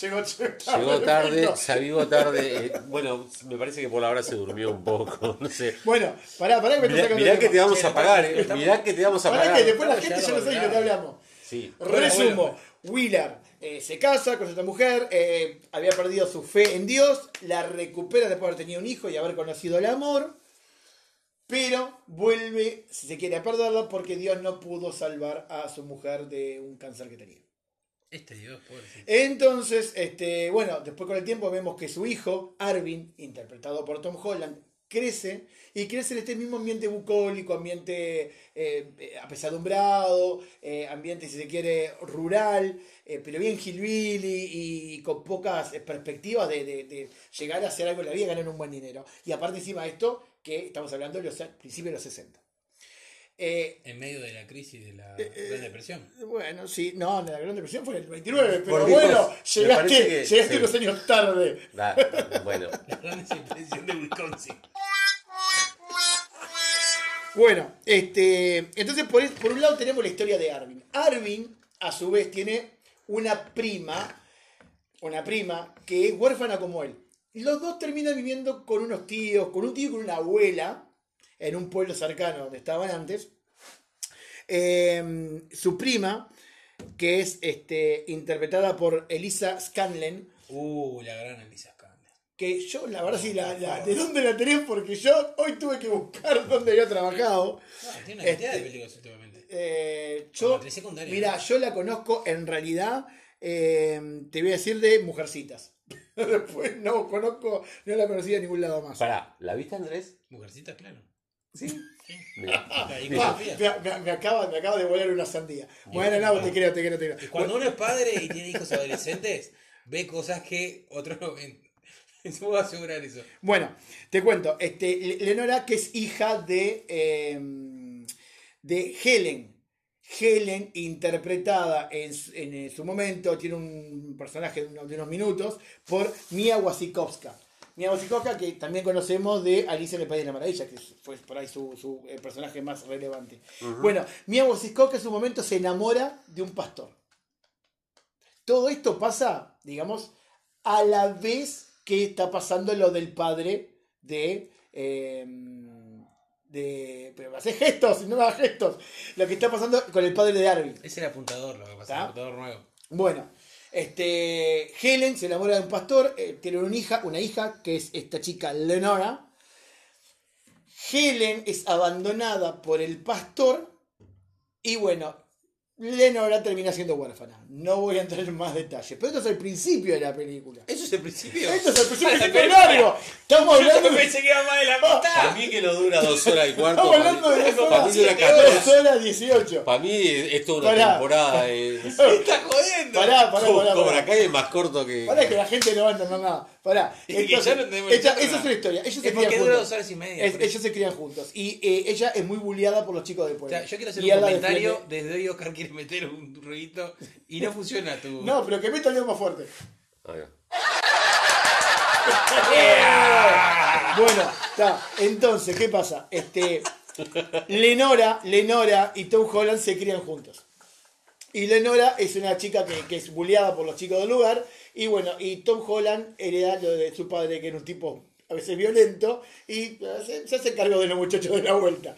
llegó, Llegó tarde, se avivó tarde. eh, bueno, me parece que por la hora se durmió un poco, no sé. Bueno, pará, pará que me Mirá, mirá que te vamos a pagar, eh. estamos- Mirá que te vamos a Pará pagar. que después la gente ya no sabe de lo que hablamos. Sí. Resumo, Willard eh, se casa con esta mujer, eh, había perdido su fe en Dios, la recupera después de haber tenido un hijo y haber conocido el amor, pero vuelve, si se quiere, a perderlo porque Dios no pudo salvar a su mujer de un cáncer que tenía. Este Dios, pobrecito. Entonces, este, bueno, después con el tiempo vemos que su hijo, Arvin, interpretado por Tom Holland, crece y crece en este mismo ambiente bucólico, ambiente eh, eh, apesadumbrado, eh, ambiente, si se quiere, rural, pero bien hillbilly y con pocas perspectivas de, de- de llegar a hacer algo en la vida y ganar un buen dinero. Y aparte encima de esto, que estamos hablando de los principios de los 60. Eh, En medio de la crisis de la eh, Gran Depresión. bueno, sí, no, la Gran Depresión fue en el 29, pero Por bueno, llegaste, que- llegaste sí. unos años tarde. Bueno, La Gran Depresión de Wisconsin. Bueno, este, entonces por, es- por un lado tenemos la historia de Arvin. Arvin, a su vez, tiene una prima, una prima que es huérfana como él. Y los dos terminan viviendo con unos tíos, con un tío y con una abuela, en un pueblo cercano donde estaban antes. Eh, su prima, que es este, interpretada por Elisa Scanlon, Uh, la gran Elisa Scanlon. que yo, la verdad, sí, la, la- ¿de dónde la tenés? Porque yo hoy tuve que buscar dónde había trabajado. No, tiene una cantidad Este- de películas últimamente. Eh, yo, mira, yo la conozco en realidad, eh, te voy a decir de Mujercitas. Después no conozco, no la conocí de ningún lado más. pará, ¿la viste Andrés? Mujercita, claro. Sí. Ah, me, me- me acaba, me acaba de volar una sandía. Bueno, no, te creo, te creo, te Y creo. cuando uno es padre y tiene hijos adolescentes, ve cosas que otros no ven. Se puedo asegurar eso. Bueno, te cuento, este, Le- Lenora, que es hija de, eh, de Helen. Helen, interpretada en, su- en, su momento, tiene un personaje de unos, de unos minutos, por Mia Wasikowska. Mia Wasikowska, que también conocemos de Alicia en el País de la Maravilla, que fue por ahí su, su, eh, personaje más relevante. Bueno, Mia Wasikowska en su momento se enamora de un pastor. Todo esto pasa, digamos, a la vez que está pasando lo del padre de. eh, de pero hace gestos, no hagas gestos. Lo que está pasando con el padre de Arvin. Es el apuntador lo que pasa, el apuntador nuevo. Bueno, este, Helen se enamora de un pastor, eh, tiene una hija, una hija que es esta chica Lenora. Helen es abandonada por el pastor y bueno, Lenora termina siendo huérfana. No voy a entrar en más detalles, pero esto es el principio de la película. ¿Eso es el principio? Esto es el principio, La es largo. Estamos hablando Yo pensé que iba más de la Para mitad. mí que no dura dos horas y cuarto. estamos Para mí, hablando de dos para mí dura horas, 14. dos horas 18. Para mí es toda una Pará. temporada. Me está jodiendo. Pará, pará, pará. Cobra. Kai es más corto que. Pará que la gente no va a entender nada. Pará. Y que Entonces, ya no nada. esa es una historia. Ellos se Es porque crían dura juntos. dos horas y media. Es- ellos se crían juntos. Y eh, ella es muy bulliada por los chicos del O pueblo. sea, yo quiero hacer Y un comentario defiende. desde hoy Oscar quiere meter un ruidito y no funciona tu... No, pero que meta el dedo más fuerte. Ahí va. Bueno, está. Entonces, ¿qué pasa? Este, Lenora, Lenora y Tom Holland se crían juntos. Y Lenora es una chica que, que es bulleada por los chicos del lugar. Y bueno, y Tom Holland hereda lo de su padre, que era un tipo a veces violento, y eh, se, se hace cargo de los muchachos de la vuelta.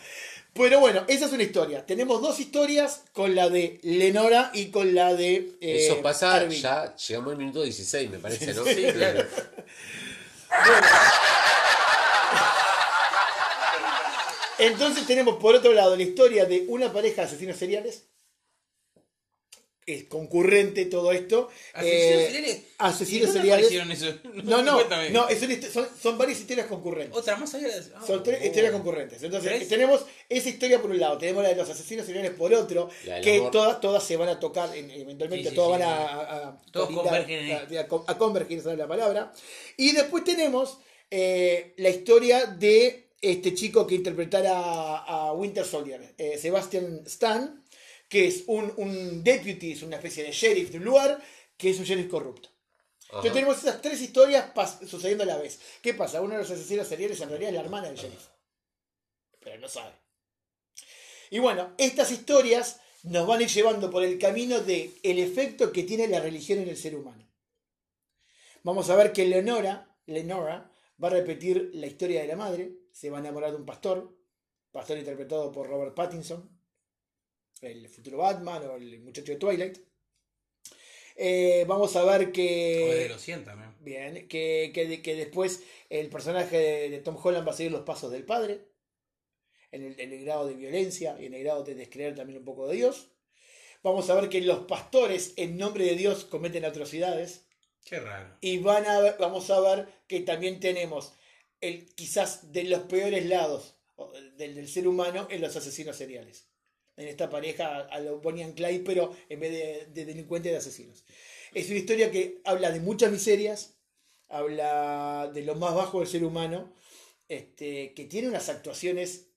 Pero bueno, esa es una historia. Tenemos dos historias con la de Lenora y con la de. eh, Eso pasa, Arvin. ya llegamos al minuto 16, me parece, ¿no? Sí, claro. Entonces tenemos por otro lado la historia de una pareja de asesinos seriales. Es concurrente todo esto. ¿Asesinos Eh, seriales? asesinos ¿Y dónde seriales. eso? No, no, no, es una histo- son, son varias historias concurrentes. Otra más allá de ah, Son tres oh. historias concurrentes. Entonces, ¿Tres? tenemos esa historia por un lado, tenemos la de los asesinos seriales por otro, que todas, todas se van a tocar, en- eventualmente Sí, sí, todas sí, van sí. a, a- a Todos colindar, convergen ahí. a, a- a convergir, esa es la palabra. Y después tenemos eh, la historia de este chico que interpretara a, a Winter Soldier, eh, Sebastian Stan, que es un, un deputy, es una especie de sheriff de un lugar, que es un sheriff corrupto. Ajá. Entonces tenemos esas tres historias sucediendo a la vez. ¿Qué pasa? Uno de los asesinos seriales en realidad es la hermana del sheriff. Pero no sabe. Y bueno, estas historias nos van a ir llevando por el camino de el efecto que tiene la religión en el ser humano. Vamos a ver que Leonora, Lenora va a repetir la historia de la madre, se va a enamorar de un pastor, pastor interpretado por Robert Pattinson, el futuro Batman o el muchacho de Twilight. Eh, vamos a ver que... O de los 100 también. Bien, que, que, que después el personaje de, de Tom Holland va a seguir los pasos del padre, en el, en el grado de violencia y en el grado de descreer también un poco de Dios. Vamos a ver que los pastores en nombre de Dios cometen atrocidades. Qué raro. Y van a ver- vamos a ver que también tenemos el, quizás de los peores lados del, del ser humano en los asesinos seriales. En esta pareja a lo Bonnie and Clyde, pero en vez de, de delincuentes de asesinos. Es una historia que habla de muchas miserias, habla de lo más bajo del ser humano, este, que tiene unas actuaciones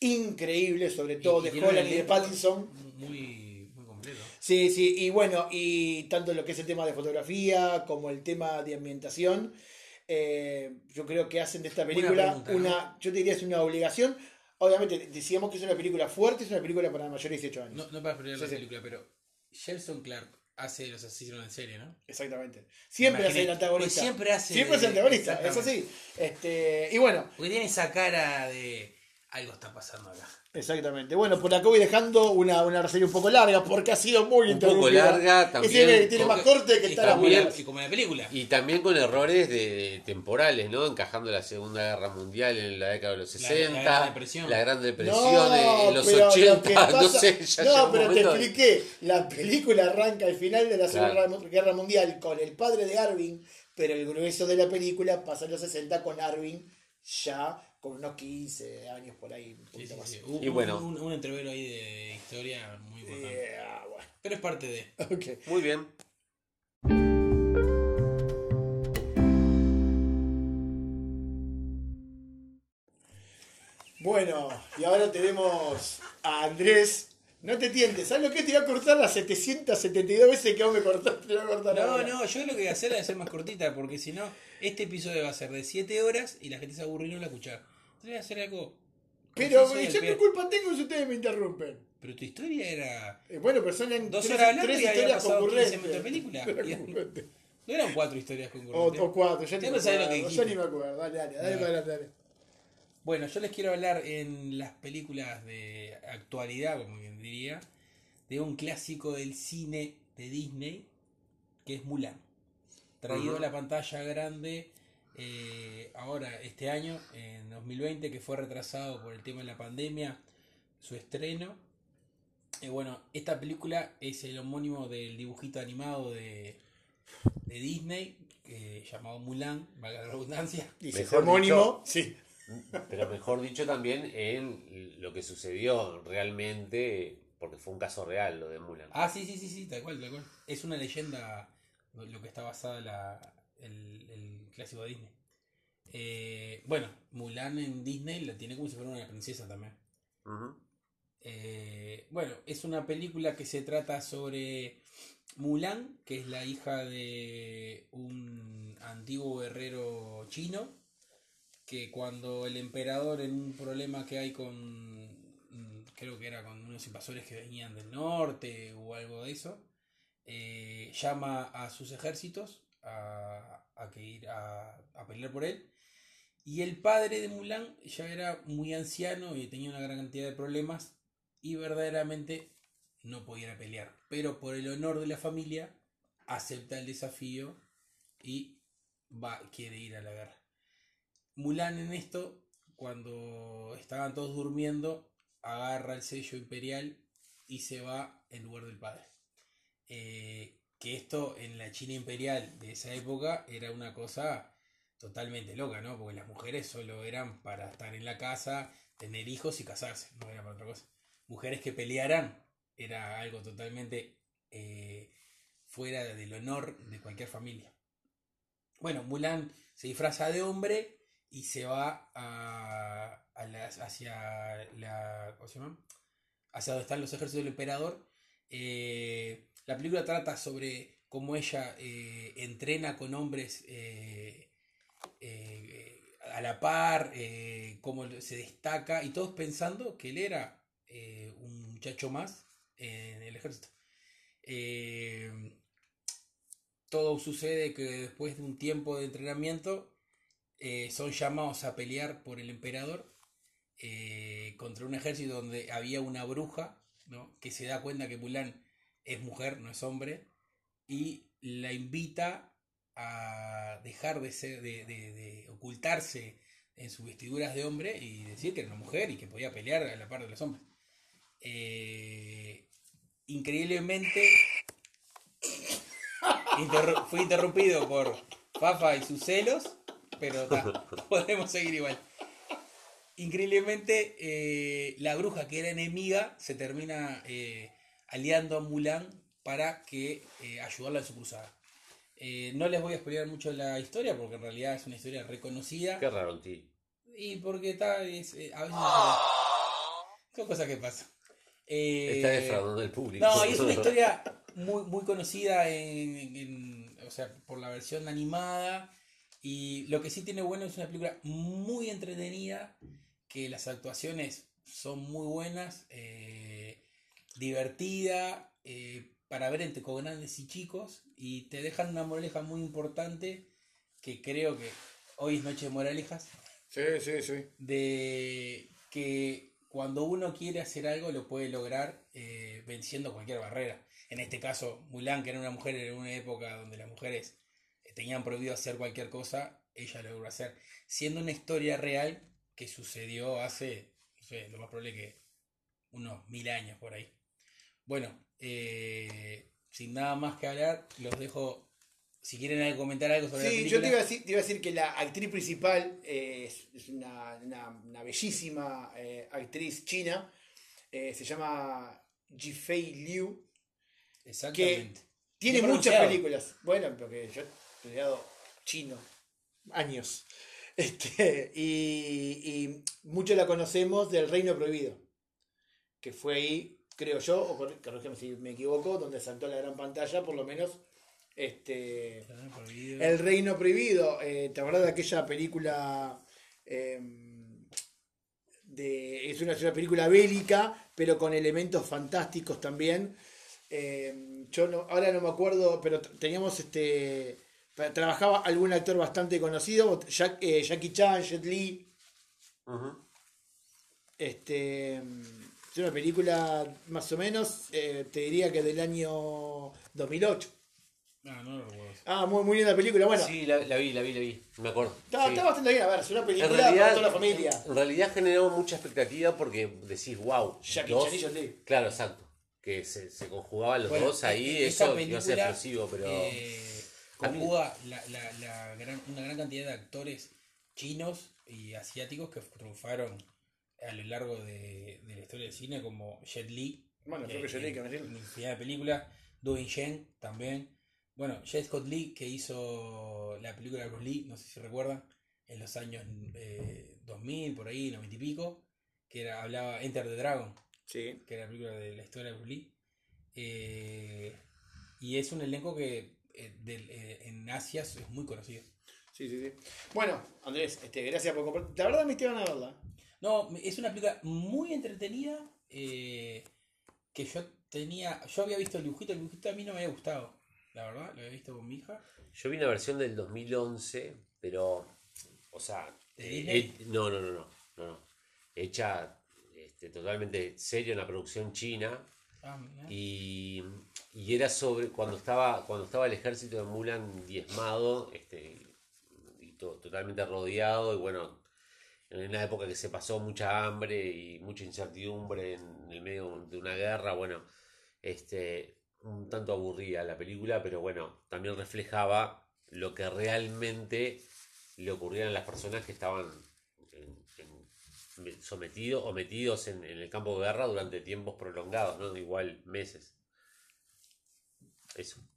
increíbles, sobre todo Y- de Holland y de Pattinson. Muy, muy completo. Sí, sí, y bueno, y tanto lo que es el tema de fotografía como el tema de ambientación, eh, yo creo que hacen de esta película una, pregunta, ¿no? yo te diría es una obligación. Obviamente decíamos que es una película fuerte, es una película para mayores de 18 años. No, no para spoilear Sí, la sí. película, pero Gelson Clark hace los asesinos en serie, ¿no? Exactamente. Siempre hace el antagonista. Pues siempre hace Siempre es el antagonista, es así. Este, y bueno, Porque tiene esa cara de algo está pasando acá. exactamente. Bueno, por acá voy dejando una, una reseña un poco larga porque ha sido muy Un poco interrumpida. larga Ese también. tiene, tiene más corte que está la. Y como en la película. Y también con errores de, de temporales, ¿no? Encajando la Segunda Guerra Mundial en la década de los La- la 60, Gran Depresión. la Gran Depresión en los pero lo 80, que no pasa- sé, ya no, un pero momento- te expliqué. La película arranca al final de la Segunda Claro. Guerra Mundial con el padre de Arvin, pero el grueso de la película pasa en los 60 con Arvin ya con unos 15 años por ahí, un Sí, poquito sí, más. sí. Un, Y bueno. un, un entrevero ahí de historia muy importante. Yeah, bueno, Pero es parte de. ok. Muy bien. Bueno, y ahora tenemos a Andrés. No te tientes, ¿sabes lo que te iba a cortar las 772 veces que vos me cortaste? Te voy a cortar No, ahora. no, yo lo que voy a hacer es hacer más cortita, porque si no, este episodio va a ser de 7 horas y la gente se aburre y no la escuchar. Voy a hacer algo. Pero y yo qué culpa tengo si ustedes me interrumpen. Pero tu historia era. Eh, bueno, pero son en Dos tres, horas hablando tres y había historias pasado 15 concurrentes. minutos de película. No eran cuatro historias O, concurrentes. o cuatro, ya no sabés lo que dijiste. ni me acuerdo. Dale, dale, dale, No. dale. Bueno, yo les quiero hablar en las películas de actualidad, como quien diría, de un clásico del cine de Disney, que es Mulan. Traído a la pantalla grande eh, ahora, este año, en 2020, que fue retrasado por el tema de la pandemia, su estreno. Eh, bueno, esta película es el homónimo del dibujito animado de, de Disney, eh, llamado Mulan, valga la redundancia. Dice Mejor homónimo, sí. Pero mejor dicho también en lo que sucedió realmente, porque fue un caso real lo de Mulan. Ah, sí, sí, sí, sí, tal cual, tal cual. Es una leyenda lo que está basada la, el, el clásico de Disney. Eh, bueno, Mulan en Disney la tiene como si fuera una princesa también. Eh, bueno, es una película que se trata sobre Mulan, que es la hija de un antiguo guerrero chino, que cuando el emperador en un problema que hay con, mm, creo que era con unos invasores que venían del norte o algo de eso, eh, llama a sus ejércitos a, a que ir a, a pelear por él Y el padre de Mulan ya era muy anciano y tenía una gran cantidad de problemas y verdaderamente no podía pelear. Pero por el honor de la familia acepta el desafío y va, quiere ir a la guerra. Mulan en esto, cuando estaban todos durmiendo, agarra el sello imperial y se va en lugar del padre. Eh, que esto en la China imperial de esa época era una cosa totalmente loca, ¿no? Porque las mujeres solo eran para estar en la casa, tener hijos y casarse, no era para otra cosa. Mujeres que pelearan era algo totalmente eh, fuera del honor de cualquier familia. Bueno, Mulan se disfraza de hombre y se va a, a hacia la. ¿Cómo se llama? Hacia donde están los ejércitos del emperador. Eh, la película trata sobre cómo ella eh, entrena con hombres eh, a la par, eh, cómo se destaca, y todos pensando que él era eh, un muchacho más en el ejército. Todo sucede que después de un tiempo de entrenamiento son llamados a pelear por el emperador contra un ejército donde había una bruja ¿no? que se da cuenta que Mulan es mujer, no es hombre, y la invita a dejar de ser, de, de- de ocultarse en sus vestiduras de hombre y decir que era una mujer y que podía pelear a la par de los hombres. Eh, increíblemente interru- fui interrumpido por Fafa y sus celos, pero ta, podemos seguir igual. Increíblemente, eh, la bruja que era enemiga se termina eh, aliando a Mulan para que ayudarla en su cruzada. Eh, no les voy a explicar mucho la historia porque en realidad es una historia reconocida. Qué raro, tío. Y porque está, es, eh, a veces son cosas que pasan. Eh, Está defraudando el público. no, y es una historia muy, muy conocida en, en- o sea, por la versión animada. Y lo que sí tiene bueno es una película muy entretenida, que las actuaciones son muy buenas, eh, divertida, eh, para ver entre con grandes y chicos, y te dejan una moraleja muy importante, que creo que hoy es noche de moralejas, Sí, sí, sí. de que cuando uno quiere hacer algo lo puede lograr eh, venciendo cualquier barrera. En este caso, Mulan, que era una mujer en una época donde las mujeres eh, tenían prohibido hacer cualquier cosa, ella lo logró hacer. Siendo una historia real que sucedió hace, no sé, lo más probable que unos mil años por ahí. Bueno, eh, sin nada más que hablar, los dejo. Si quieren comentar algo sobre la Sí, película. yo te iba, a decir, te iba a decir que la actriz principal eh, es, es una, una- una bellísima eh, actriz china. eh, se llama Jifei Liu. Exactamente. Tiene muchas películas. Bueno, porque yo he estudiado chino años. Este, y, y mucho la conocemos del Reino Prohibido. Que fue ahí, creo yo, o corrí- corrígeme si me equivoco, donde saltó a la gran pantalla, por lo menos. Este, Prohibido. el Reino Prohibido, eh, ¿te acuerdas de aquella película? eh, de, es, una, es una película bélica, pero con elementos fantásticos también. Eh, yo no, ahora no me acuerdo, pero teníamos este. Trabajaba algún actor bastante conocido, Jack- eh, Jackie Chan, Jet Li. Ujú. Este, es una película más o menos, eh, te diría que del año 2008. Ah, no lo recuerdo. Ah, muy, muy linda película. Bueno, Sí, la, la vi, la vi, la vi. Me acuerdo. está, Sí. está bastante bien. A ver, es una película realidad, para toda la familia. en realidad generó mucha expectativa porque decís, wow. Jackie dos- Chan y. Claro, exacto. Que se, se conjugaban los Bueno, dos ahí, e- esa eso iba a ser película, explosivo, pero. eh, conjuga la, la, la gran, una gran cantidad de actores chinos y asiáticos que triunfaron a lo largo de, de la historia del cine, como Jet Li. Bueno, creo que Jet Li, que me infinidad de películas. Du Shen también. Bueno, Jet Scott Lee, que hizo la película de Bruce Lee, no sé si recuerdan, en los años eh, 2000, por ahí, 90 y pico, que era, hablaba Enter the Dragon Sí. que era la película de la historia de Bruce Lee. Eh, y es un elenco que eh, del- eh, en Asia es muy conocido. Sí, sí, sí. Bueno, Andrés, este, gracias por compartir. La verdad me estoy a verla. No, es una película muy entretenida eh, que yo tenía, yo había visto el dibujito, el dibujito a mí no me había gustado, la verdad, lo había visto con mi hija. Yo vi una versión del 2011, pero o sea, ¿De eh, eh, no, no, no, no, no, no. hecha este, totalmente seria, una producción china. Ah. Y, y era sobre cuando estaba cuando estaba el ejército de Mulan diezmado este, y to- totalmente rodeado y bueno en una época que se pasó mucha hambre y mucha incertidumbre en el medio de una guerra bueno este un tanto aburrida la película pero bueno también reflejaba lo que realmente le ocurrían a las personas que estaban en- en- sometidos o metidos en, en el campo de guerra durante tiempos prolongados, ¿no? Igual meses. Eso.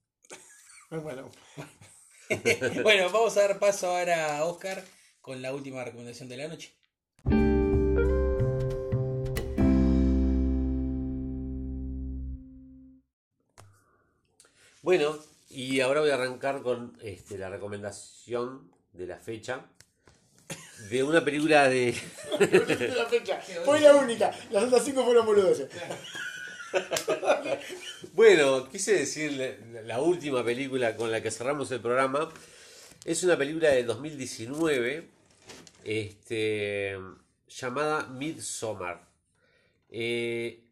Bueno, bueno, vamos a dar paso ahora a Oscar con la última recomendación de la noche. Bueno, y ahora voy a arrancar con este, la recomendación de la fecha de una película de... la fecha. Fue la única. Las otras cinco fueron boludeces. Bueno, quise decir la, la última película con la que cerramos el programa. Es una película de 2019 este, llamada Midsommar. Eh,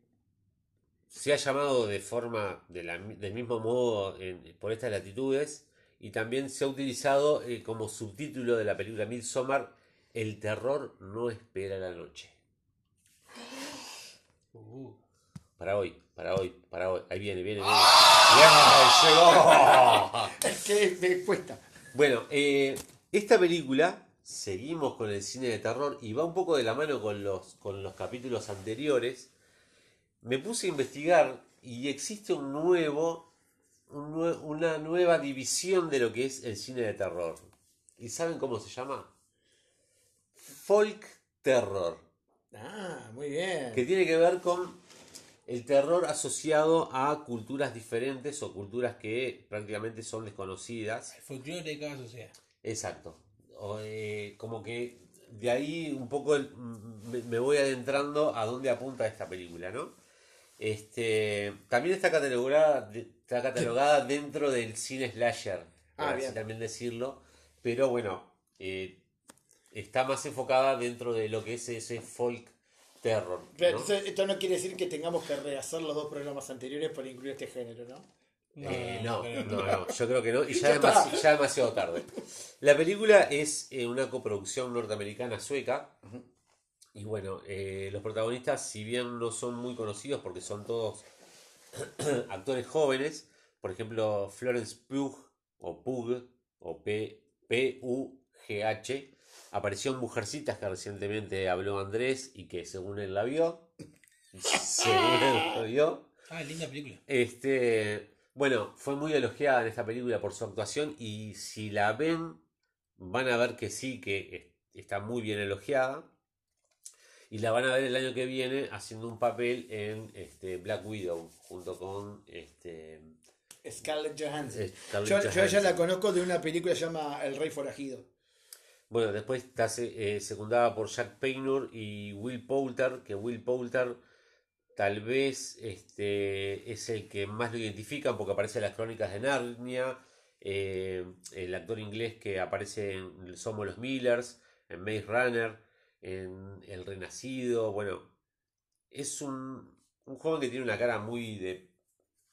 se ha llamado de forma de la- del mismo modo en- por estas latitudes y también se ha utilizado eh, como subtítulo de la película Midsommar El terror no espera la noche. Uh, Para hoy, para hoy, para hoy. Ahí viene, viene, viene. ¡Ya llegó! Es que me cuesta. Bueno, eh, esta película, seguimos con el cine de terror y va un poco de la mano con los, con los capítulos anteriores. Me puse a investigar y existe un nuevo, un nue- una nueva división de lo que es el cine de terror. ¿Y saben cómo se llama? Folk Terror. Ah, muy bien. que tiene que ver con el terror asociado a culturas diferentes o culturas que prácticamente son desconocidas. el folclore de cada sociedad. Exacto. O, eh, como que de ahí un poco el- me, me voy adentrando a dónde apunta esta película, ¿no? Este, también está catalogada, está catalogada dentro del cine slasher, por Ah, así también decirlo, pero bueno, eh, está más enfocada dentro de lo que es ese folk terror. Pero ¿no? esto no quiere decir que tengamos que rehacer los dos programas anteriores para incluir este género, ¿no? Eh, no, no, no, yo creo que no, y ya, demasiado tarde. La película es eh, una coproducción norteamericana sueca. Y bueno, eh, los protagonistas, si bien no son muy conocidos porque son todos actores jóvenes, por ejemplo, Florence Pugh, o Pug, o P- P-U-G-H, apareció en Mujercitas que recientemente habló Andrés y que según él la vio. según él la vio. Ah, linda película. Este, bueno, fue muy elogiada en esta película por su actuación y si la ven van a ver que sí, que es- está muy bien elogiada. Y la van a ver el año que viene haciendo un papel en este, Black Widow junto con este, Scarlett Johansson. Scarlett Yo, yo a ella Johansson. la conozco de una película que se llama El Rey Forajido. Bueno, después está eh, secundada por Jack Paynor y Will Poulter, que Will Poulter tal vez este, es el que más lo identifican porque aparece en las crónicas de Narnia, eh, el actor inglés que aparece en Somos los Millers, en Maze Runner, en El Renacido, bueno, es un, un joven que tiene una cara muy de,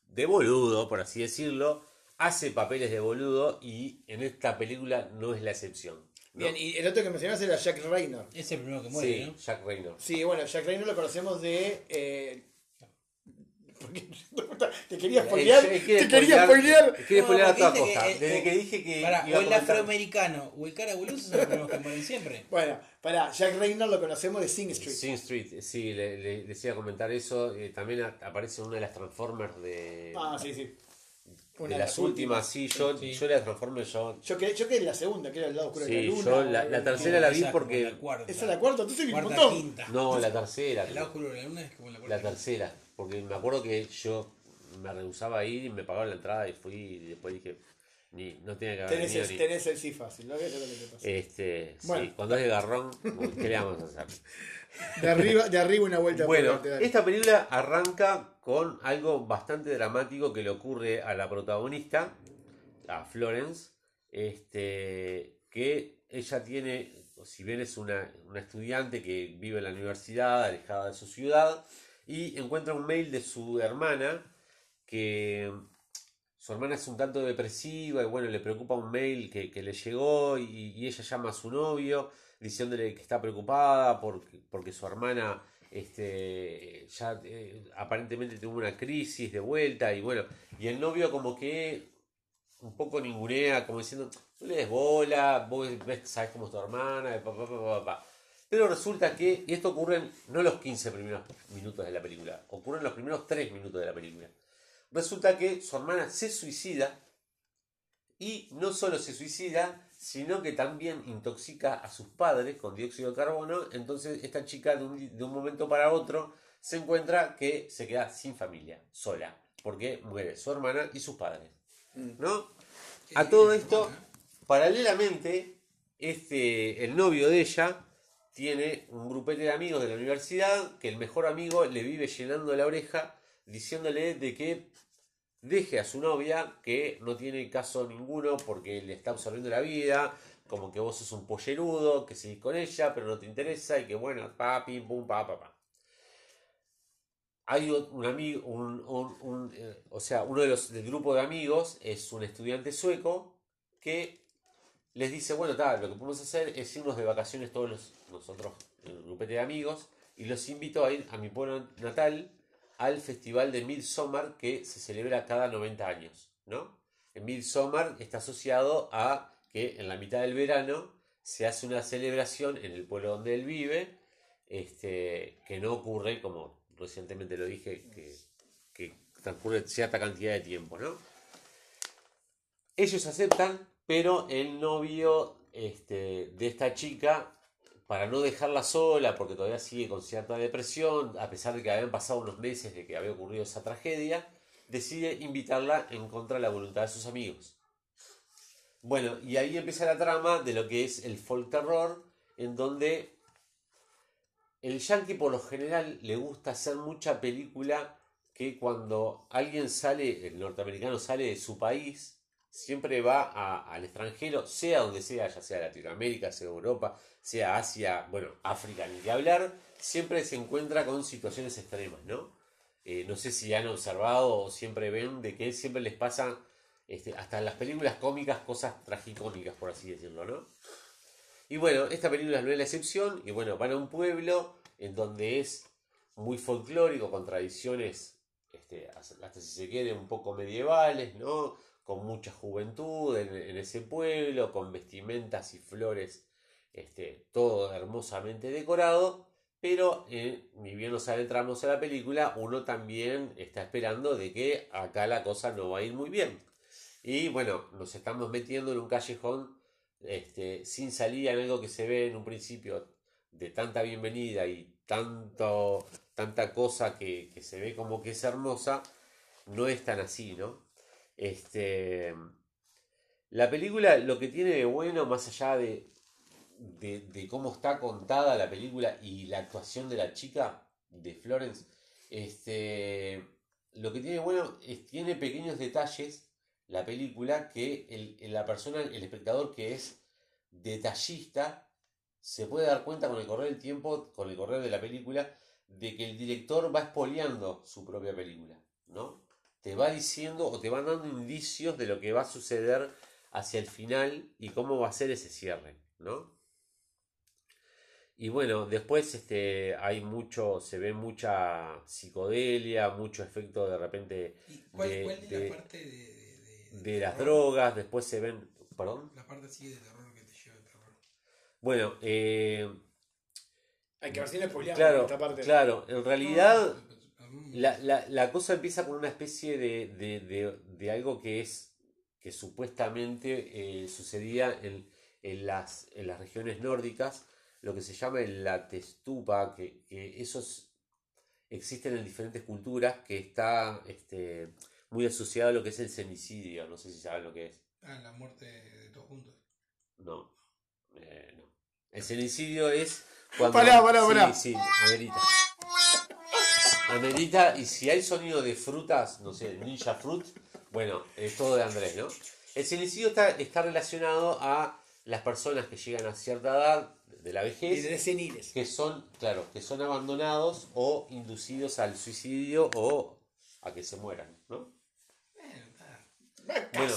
de boludo, por así decirlo, hace papeles de boludo y en esta película no es la excepción. ¿No? Bien, y el otro que mencionabas era Jack Raynor. Es el primero que muere, Sí, ¿no? Jack Reynor. Sí, bueno, Jack Raynor lo conocemos de. Eh... porque- Te quería spoilear. Eh, Te quería spoilear-. Quiere No, spoilear a toda costa. eh, Desde eh, que dije que. Pará, iba a o el afroamericano o el cara boludo son los primeros que mueren siempre. Bueno, pará, Jack Raynor lo conocemos de Sing Street. Sing Street, sí, le, le- les iba a comentar eso. eh, también a- aparece en una de las Transformers de, Ah, sí, sí. Una de las últimas. Sí, yo, Sí. yo la Transformers, yo. Yo que, yo que la segunda, que era el lado oscuro de la Sí, luna. yo la, la o- tercera la vi Esa porque. la cuarta. Esa es la cuarta, entonces vi un montón. quinta. No, la tercera. El lado oscuro de la luna es como la cuarta. La tercera. Porque me acuerdo que yo me rehusaba a ir y me pagaban la entrada y fui y después dije. Ni, no tiene que haber Tenés venido el, ni- tenés el sí fácil, ¿no? Es lo que te pasa. Este, Bueno. sí, cuando es de garrón, ¿qué le vamos a hacer? De arriba, de arriba una vuelta Bueno, por esta película arranca con algo bastante dramático que le ocurre a la protagonista, a Florence, este, que ella tiene, si bien es una, una estudiante que vive en la universidad, alejada de su ciudad, y encuentra un mail de su hermana que su hermana es un tanto depresiva y bueno, le preocupa un mail que, que le llegó y, y ella llama a su novio diciéndole que está preocupada porque, porque su hermana este, ya eh, aparentemente tuvo una crisis de vuelta y bueno, y el novio como que un poco ningunea, como diciendo, no le des bola, vos ves, sabes cómo es tu hermana, pa, pa, pa, pa, pa". Pero resulta que, y esto ocurre en, no los 15 primeros minutos de la película, ocurre en los primeros 3 minutos de la película. Resulta que su hermana se suicida y no solo se suicida, sino que también intoxica a sus padres con dióxido de carbono. Entonces esta chica de un, de un momento para otro se encuentra que se queda sin familia, sola, porque muere su hermana y sus padres. ¿No? A todo esto, paralelamente, este, el novio de ella tiene un grupete de amigos de la universidad que el mejor amigo le vive llenando la oreja diciéndole de que deje a su novia que no tiene caso ninguno porque le está absorbiendo la vida, como que vos sos un pollerudo, que seguís con ella, pero no te interesa y que bueno, pa, pim, pum, pa, pa, pa. Hay un amigo, un, eh, o sea, uno de los del grupo de amigos es un estudiante sueco que les dice, bueno, tal, lo que podemos hacer es irnos de vacaciones todos los, nosotros, el grupete de amigos, y los invito a ir a mi pueblo natal al festival de Midsommar que se celebra cada 90 años, ¿no? En Midsommar está asociado a que en la mitad del verano se hace una celebración en el pueblo donde él vive, este, que no ocurre, como recientemente lo dije, que, que transcurre cierta cantidad de tiempo, ¿no? Ellos aceptan, pero el novio este, de esta chica, para no dejarla sola, porque todavía sigue con cierta depresión, a pesar de que habían pasado unos meses de que había ocurrido esa tragedia, decide invitarla en contra de la voluntad de sus amigos. Bueno, y ahí empieza la trama de lo que es el folk terror, en donde el yankee por lo general le gusta hacer mucha película que cuando alguien sale, el norteamericano sale de su país, siempre va al extranjero, sea donde sea, ya sea Latinoamérica, sea Europa, sea Asia, bueno, África, ni que hablar, siempre se encuentra con situaciones extremas, ¿no? Eh, no sé si han observado o siempre ven de que siempre les pasa, este, hasta en las películas cómicas, cosas tragicómicas, por así decirlo, ¿no? Y bueno, esta película no es la excepción, y bueno, van a un pueblo en donde es muy folclórico, con tradiciones, este, hasta si se quiere, un poco medievales, ¿no? Con mucha juventud en, en ese pueblo, con vestimentas y flores, este, todo hermosamente decorado, pero eh, ni bien nos adentramos a la película, uno también está esperando de que acá la cosa no va a ir muy bien. Y bueno, nos estamos metiendo en un callejón este, sin salida en algo que se ve en un principio de tanta bienvenida y tanto, tanta cosa que, que se ve como que es hermosa, no es tan así, ¿no? Este, la película lo que tiene de bueno, más allá de, de, cómo está contada la película y la actuación de la chica, de Florence, este, lo que tiene bueno es tiene pequeños detalles la película que el- la persona, el espectador que es detallista, se puede dar cuenta con el correr del tiempo, con el correr de la película, de que el director va espoleando su propia película, ¿no? Te va diciendo o te van dando indicios de lo que va a suceder hacia el final y cómo va a ser ese cierre, ¿no? Y bueno, después este, hay mucho, se ve mucha psicodelia, mucho efecto de repente ¿Y cuál, de- cuál es de- la parte de, de, de- de las terror? drogas, después se ven, perdón. La parte así de terror que te lleva el terror. Bueno, eh, Hay que ver si no spoileamos claro, esta parte. claro, en realidad la, la- la cosa empieza con una especie de, de- de- de algo que es que supuestamente eh, sucedía en, en las, en las regiones nórdicas, lo que se llama la testupa, que, que esos existen en diferentes culturas, que está este, muy asociado a lo que es el semicidio, no sé si saben lo que es. Ah, la muerte de todos juntos. No, eh, no. El semicidio es cuando... Pará, pará, sí, pará. Sí, amerita. Amerita, y si hay sonido de frutas, no sé, ninja fruit, bueno, es todo de Andrés, ¿no? El semicidio está, está relacionado a las personas que llegan a cierta edad de la Y vejez de seniles. que son, claro, que son abandonados o inducidos al suicidio o a que se mueran, ¿no? Bueno, Casi. Bueno,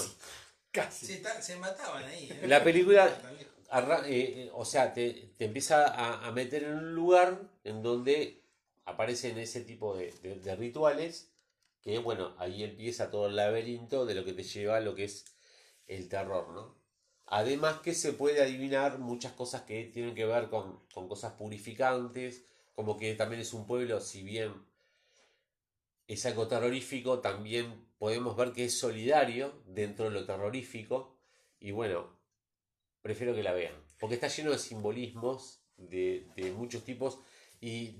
casi. Se, ta- se mataban ahí. ¿eh? La película- arra- eh, eh, o sea, te, te empieza a, a meter en un lugar en donde aparecen ese tipo de, de- rituales que, bueno, ahí empieza todo el laberinto de lo que te lleva a lo que es el terror, ¿no? Además que se puede adivinar muchas cosas que tienen que ver con, con cosas purificantes, como que también es un pueblo, si bien es algo terrorífico, también podemos ver que es solidario dentro de lo terrorífico. Y bueno, prefiero que la vean, porque está lleno de simbolismos de, de muchos tipos y,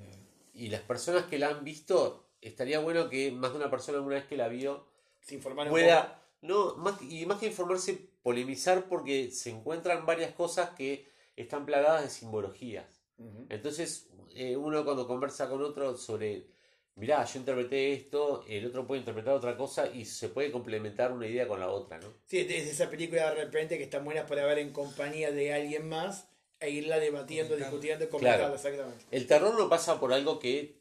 y las personas que la han visto, estaría bueno que más de una persona una vez que la vio Se pueda, no, más, y más que informarse, polemizar porque se encuentran varias cosas que están plagadas de simbologías. Entonces, eh, uno cuando conversa con otro sobre, mirá, yo interpreté esto, el otro puede interpretar otra cosa y se puede complementar una idea con la otra, ¿no? Sí, es esa película de repente que están buenas para ver en compañía de alguien más e irla debatiendo, Comentando. discutiendo, comentando, Claro. exactamente. El terror no pasa por algo que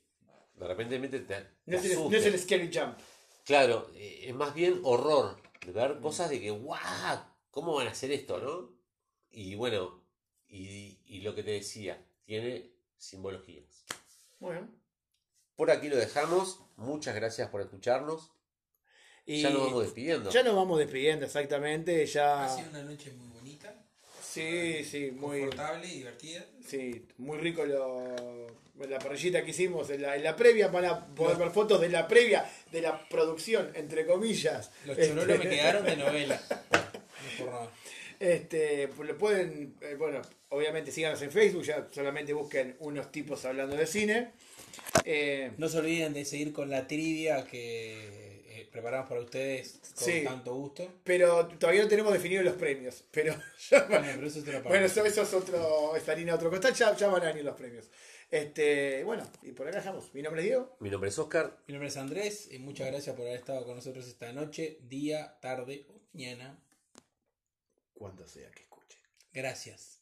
de repente te, te No es, el, no es el scary jump. Claro, eh, es más bien horror, de ver cosas de que, ¡guau! ¿Cómo van a hacer esto, no? Y bueno, y, y lo que te decía, tiene simbologías. Bueno. Por aquí lo dejamos, muchas gracias por escucharnos. Y Ya nos vamos despidiendo. Ya nos vamos despidiendo, exactamente. Ha Ya. sido una noche muy bonita, Sí, sí, muy. confortable y divertida. Sí, muy rico lo, la parrillita que hicimos en la, en la previa. Van a poder ver fotos de la previa, de la producción, entre comillas. Los Este, chorolos me quedaron de novela. No por nada. Este, pues lo pueden, eh, bueno, obviamente síganos en Facebook, ya solamente busquen unos tipos hablando de cine. Eh, No se olviden de seguir con la trivia que preparamos para ustedes con Sí. tanto gusto. pero todavía no tenemos definidos los premios. Pero ya, Bueno, pero eso es otra parte. bueno, eso, eso es otro, esta línea otro costal, ya, ya van a venir los premios. Este, bueno, y por acá dejamos. Mi nombre es Diego. Mi nombre es Oscar. Mi nombre es Andrés y muchas gracias por haber estado con nosotros esta noche, día, tarde o mañana. Cuando sea que escuche. Gracias.